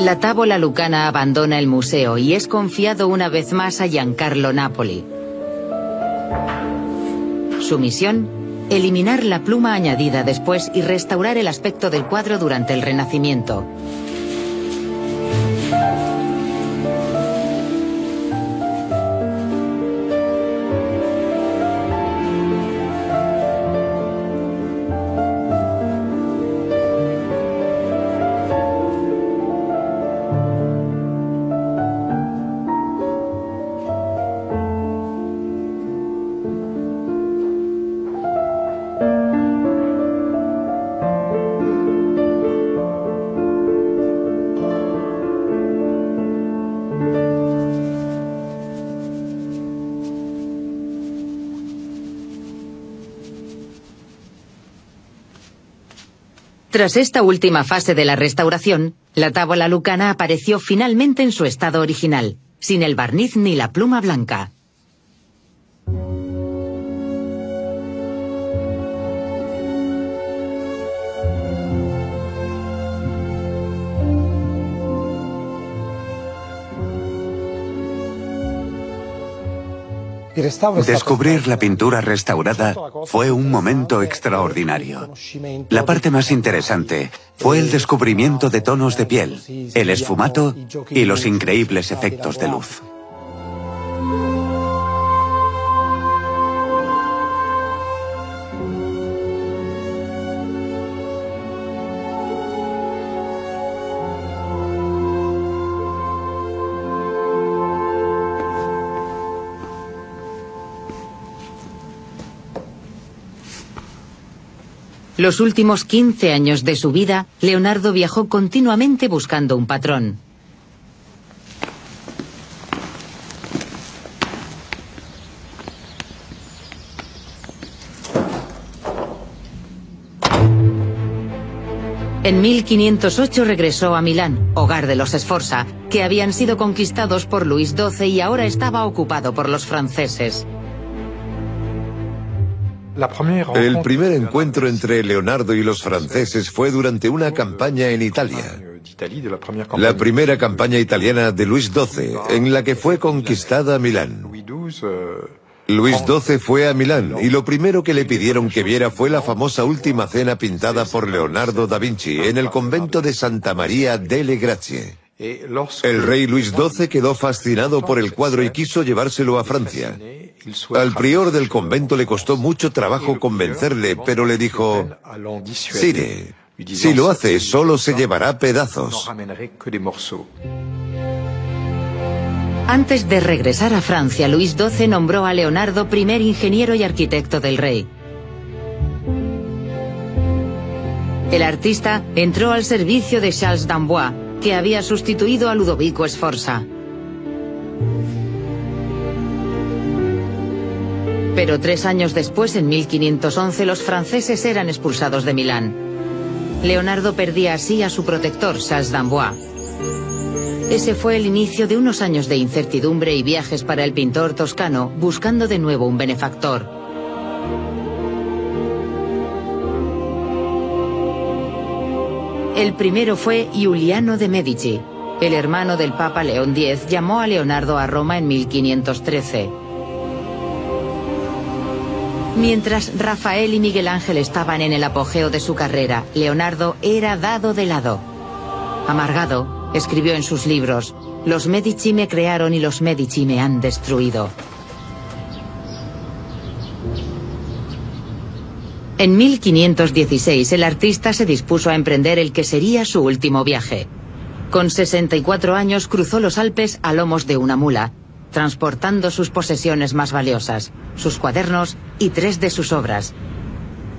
La tábola lucana abandona el museo y es confiado una vez más a Giancarlo Napoli. Su misión, eliminar la pluma añadida después y restaurar el aspecto del cuadro durante el Renacimiento. Tras esta última fase de la restauración, la tábola lucana apareció finalmente en su estado original, sin el barniz ni la pluma blanca. Descubrir la pintura restaurada fue un momento extraordinario. La parte más interesante fue el descubrimiento de tonos de piel, el esfumato y los increíbles efectos de luz. Los últimos 15 años de su vida, Leonardo viajó continuamente buscando un patrón. En 1508 regresó a Milán, hogar de los Sforza, que habían sido conquistados por Luis XII y ahora estaba ocupado por los franceses. El primer encuentro entre Leonardo y los franceses fue durante una campaña en Italia. La primera campaña italiana de Luis XII, en la que fue conquistada Milán. Luis XII fue a Milán y lo primero que le pidieron que viera fue la famosa última cena pintada por Leonardo da Vinci en el convento de Santa María delle Grazie. El rey Luis XII quedó fascinado por el cuadro y quiso llevárselo a Francia. Al prior del convento le costó mucho trabajo convencerle, pero le dijo, Sire, si lo hace solo se llevará pedazos. Antes de regresar a Francia, Luis XII nombró a Leonardo primer ingeniero y arquitecto del rey. El artista entró al servicio de Charles d'Amboise, que había sustituido a Ludovico Sforza. Pero tres años después, en 1511, los franceses eran expulsados de Milán. Leonardo perdía así a su protector, Charles d'Amboise. Ese fue el inicio de unos años de incertidumbre y viajes para el pintor toscano, buscando de nuevo un benefactor. El primero fue Giuliano de Medici. El hermano del Papa León X llamó a Leonardo a Roma en 1513. Mientras Rafael y Miguel Ángel estaban en el apogeo de su carrera, Leonardo era dado de lado. Amargado, escribió en sus libros, Los Medici me crearon y los Medici me han destruido. En 1516 el artista se dispuso a emprender el que sería su último viaje. Con 64 años cruzó los Alpes a lomos de una mula, transportando sus posesiones más valiosas, sus cuadernos y tres de sus obras.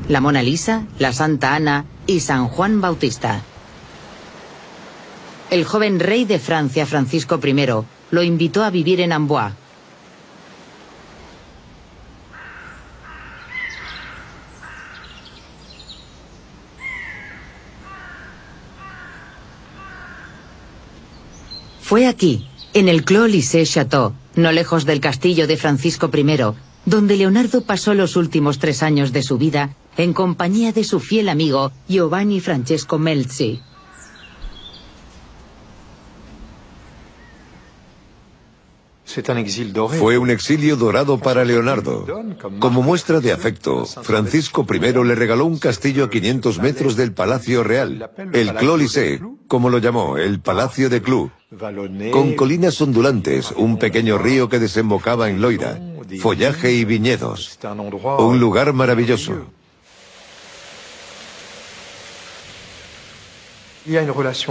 La Mona Lisa, la Santa Ana y San Juan Bautista. El joven rey de Francia, Francisco I, lo invitó a vivir en Amboise, Fue aquí, en el Clos Lycée Château, no lejos del castillo de Francisco I, donde Leonardo pasó los últimos tres años de su vida en compañía de su fiel amigo Giovanni Francesco Melzi. Fue un exilio dorado para Leonardo. Como muestra de afecto, Francisco I le regaló un castillo a 500 metros del Palacio Real, el Clos como lo llamó, el Palacio de Clou, con colinas ondulantes, un pequeño río que desembocaba en Loira, follaje y viñedos. Un lugar maravilloso.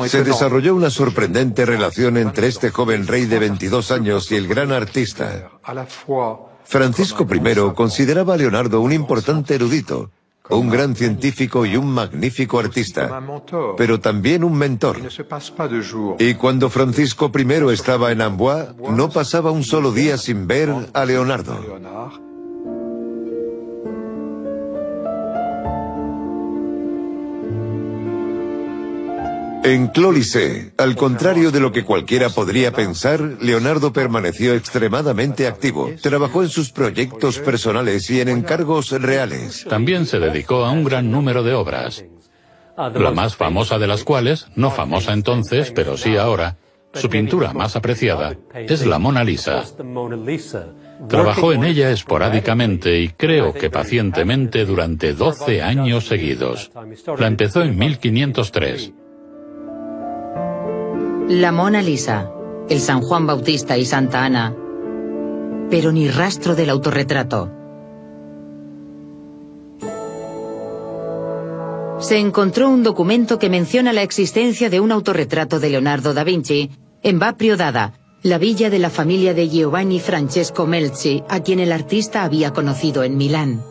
Se desarrolló una sorprendente relación entre este joven rey de 22 años y el gran artista. Francisco I consideraba a Leonardo un importante erudito, un gran científico y un magnífico artista, pero también un mentor. Y cuando Francisco I estaba en Amboise, no pasaba un solo día sin ver a Leonardo. En Clólice, al contrario de lo que cualquiera podría pensar, Leonardo permaneció extremadamente activo. Trabajó en sus proyectos personales y en encargos reales. También se dedicó a un gran número de obras, la más famosa de las cuales, no famosa entonces, pero sí ahora, su pintura más apreciada, es la Mona Lisa. Trabajó en ella esporádicamente y creo que pacientemente durante 12 años seguidos. La empezó en 1503 la Mona Lisa, el San Juan Bautista y Santa Ana, pero ni rastro del autorretrato. Se encontró un documento que menciona la existencia de un autorretrato de Leonardo da Vinci en Baprio Dada, la villa de la familia de Giovanni Francesco Melzi, a quien el artista había conocido en Milán.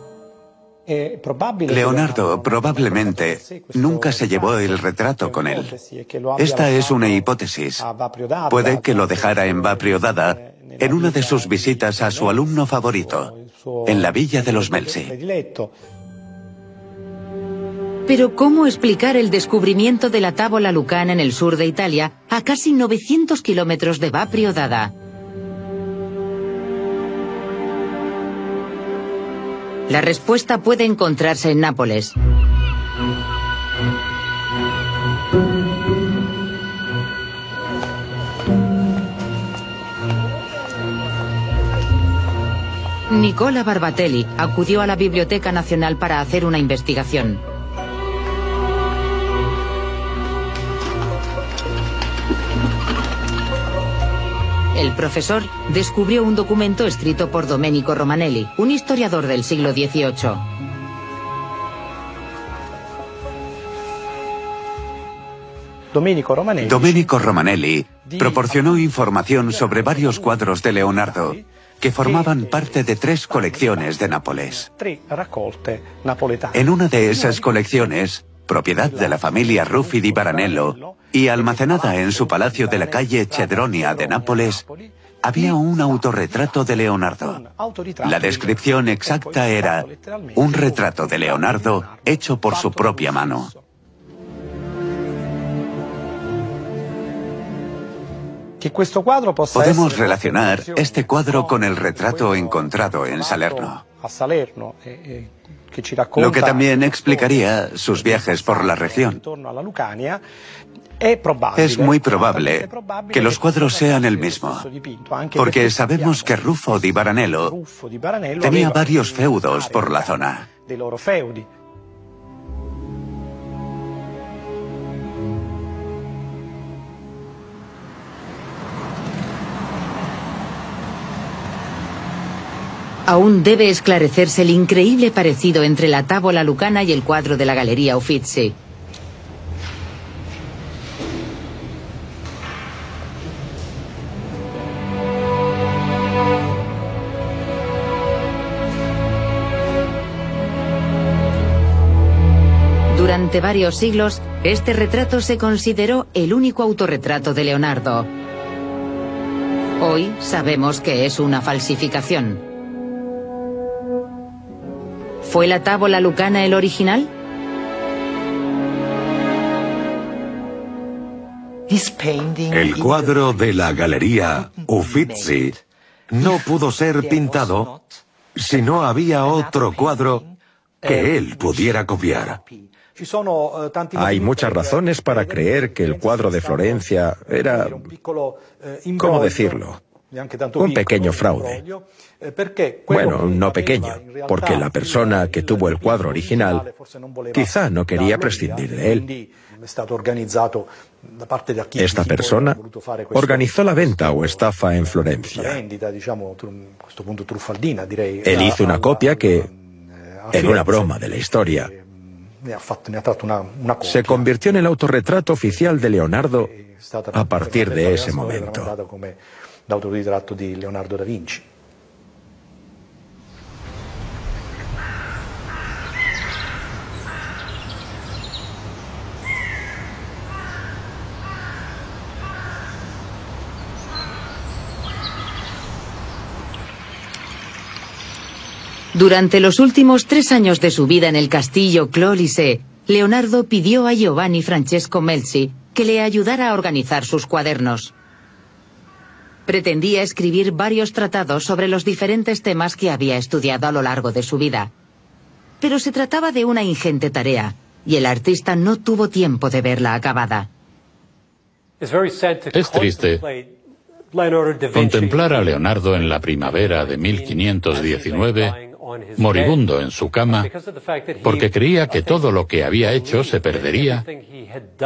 Eh, Leonardo probablemente nunca se llevó el retrato con él. Esta es una hipótesis. Puede que lo dejara en Dada en una de sus visitas a su alumno favorito, en la villa de los Melzi. Pero ¿cómo explicar el descubrimiento de la tábola lucana en el sur de Italia, a casi 900 kilómetros de Dada? La respuesta puede encontrarse en Nápoles. Nicola Barbatelli acudió a la Biblioteca Nacional para hacer una investigación. El profesor descubrió un documento escrito por Domenico Romanelli, un historiador del siglo XVIII. Domenico Romanelli. Domenico Romanelli proporcionó información sobre varios cuadros de Leonardo que formaban parte de tres colecciones de Nápoles. En una de esas colecciones, propiedad de la familia Ruffi di Baranello y almacenada en su palacio de la calle Cedronia de Nápoles, había un autorretrato de Leonardo. La descripción exacta era un retrato de Leonardo hecho por su propia mano. Podemos relacionar este cuadro con el retrato encontrado en Salerno. Lo que también explicaría sus viajes por la región. Es muy probable que los cuadros sean el mismo, porque sabemos que Rufo di Baranello tenía varios feudos por la zona. Aún debe esclarecerse el increíble parecido entre la tábola lucana y el cuadro de la Galería Uffizi. Durante varios siglos, este retrato se consideró el único autorretrato de Leonardo. Hoy sabemos que es una falsificación. ¿Fue la tábola lucana el original? El cuadro de la galería Uffizi no pudo ser pintado si no había otro cuadro que él pudiera copiar. Hay muchas razones para creer que el cuadro de Florencia era, ¿cómo decirlo? Un pequeño fraude. Bueno, no pequeño, porque la persona que tuvo el cuadro original quizá no quería prescindir de él. Esta persona organizó la venta o estafa en Florencia. Él hizo una copia que, en una broma de la historia, se convirtió en el autorretrato oficial de Leonardo a partir de ese momento. Leonardo da Vinci. Durante los últimos tres años de su vida en el castillo Clolise, Leonardo pidió a Giovanni Francesco Melzi que le ayudara a organizar sus cuadernos. Pretendía escribir varios tratados sobre los diferentes temas que había estudiado a lo largo de su vida. Pero se trataba de una ingente tarea, y el artista no tuvo tiempo de verla acabada. Es triste contemplar a Leonardo en la primavera de 1519 moribundo en su cama, porque creía que todo lo que había hecho se perdería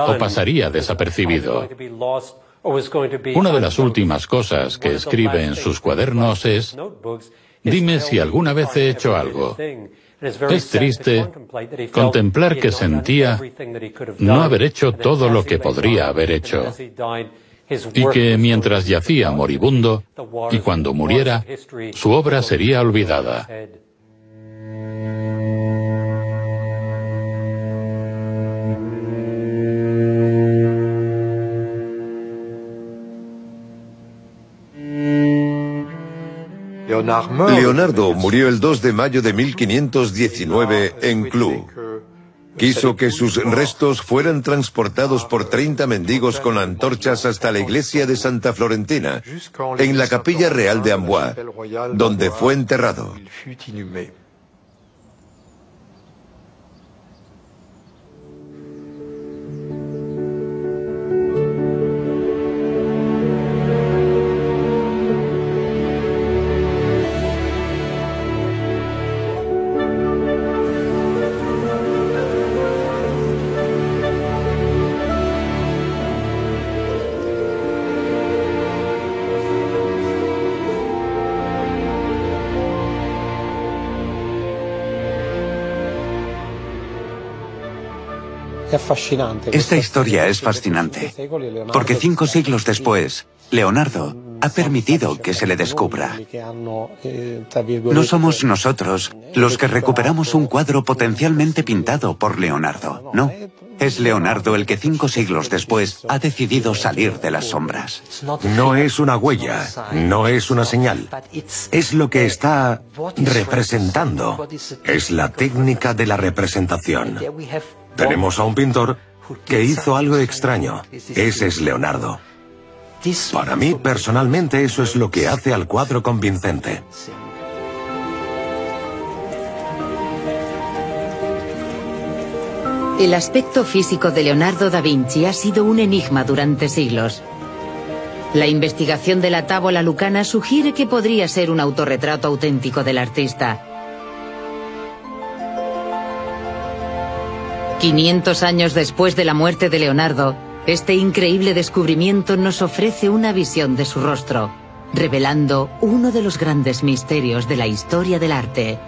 o pasaría desapercibido. Una de las últimas cosas que escribe en sus cuadernos es, dime si alguna vez he hecho algo. Es triste contemplar que sentía no haber hecho todo lo que podría haber hecho y que mientras yacía moribundo y cuando muriera, su obra sería olvidada. Leonardo murió el 2 de mayo de 1519 en Clou. Quiso que sus restos fueran transportados por 30 mendigos con antorchas hasta la iglesia de Santa Florentina, en la capilla real de Amboise, donde fue enterrado. Esta historia es fascinante, porque cinco siglos después, Leonardo ha permitido que se le descubra. No somos nosotros los que recuperamos un cuadro potencialmente pintado por Leonardo, no. Es Leonardo el que cinco siglos después ha decidido salir de las sombras. No es una huella, no es una señal. Es lo que está representando. Es la técnica de la representación. Tenemos a un pintor que hizo algo extraño. Ese es Leonardo. Para mí, personalmente, eso es lo que hace al cuadro convincente. El aspecto físico de Leonardo da Vinci ha sido un enigma durante siglos. La investigación de la tábola lucana sugiere que podría ser un autorretrato auténtico del artista. 500 años después de la muerte de Leonardo, este increíble descubrimiento nos ofrece una visión de su rostro, revelando uno de los grandes misterios de la historia del arte.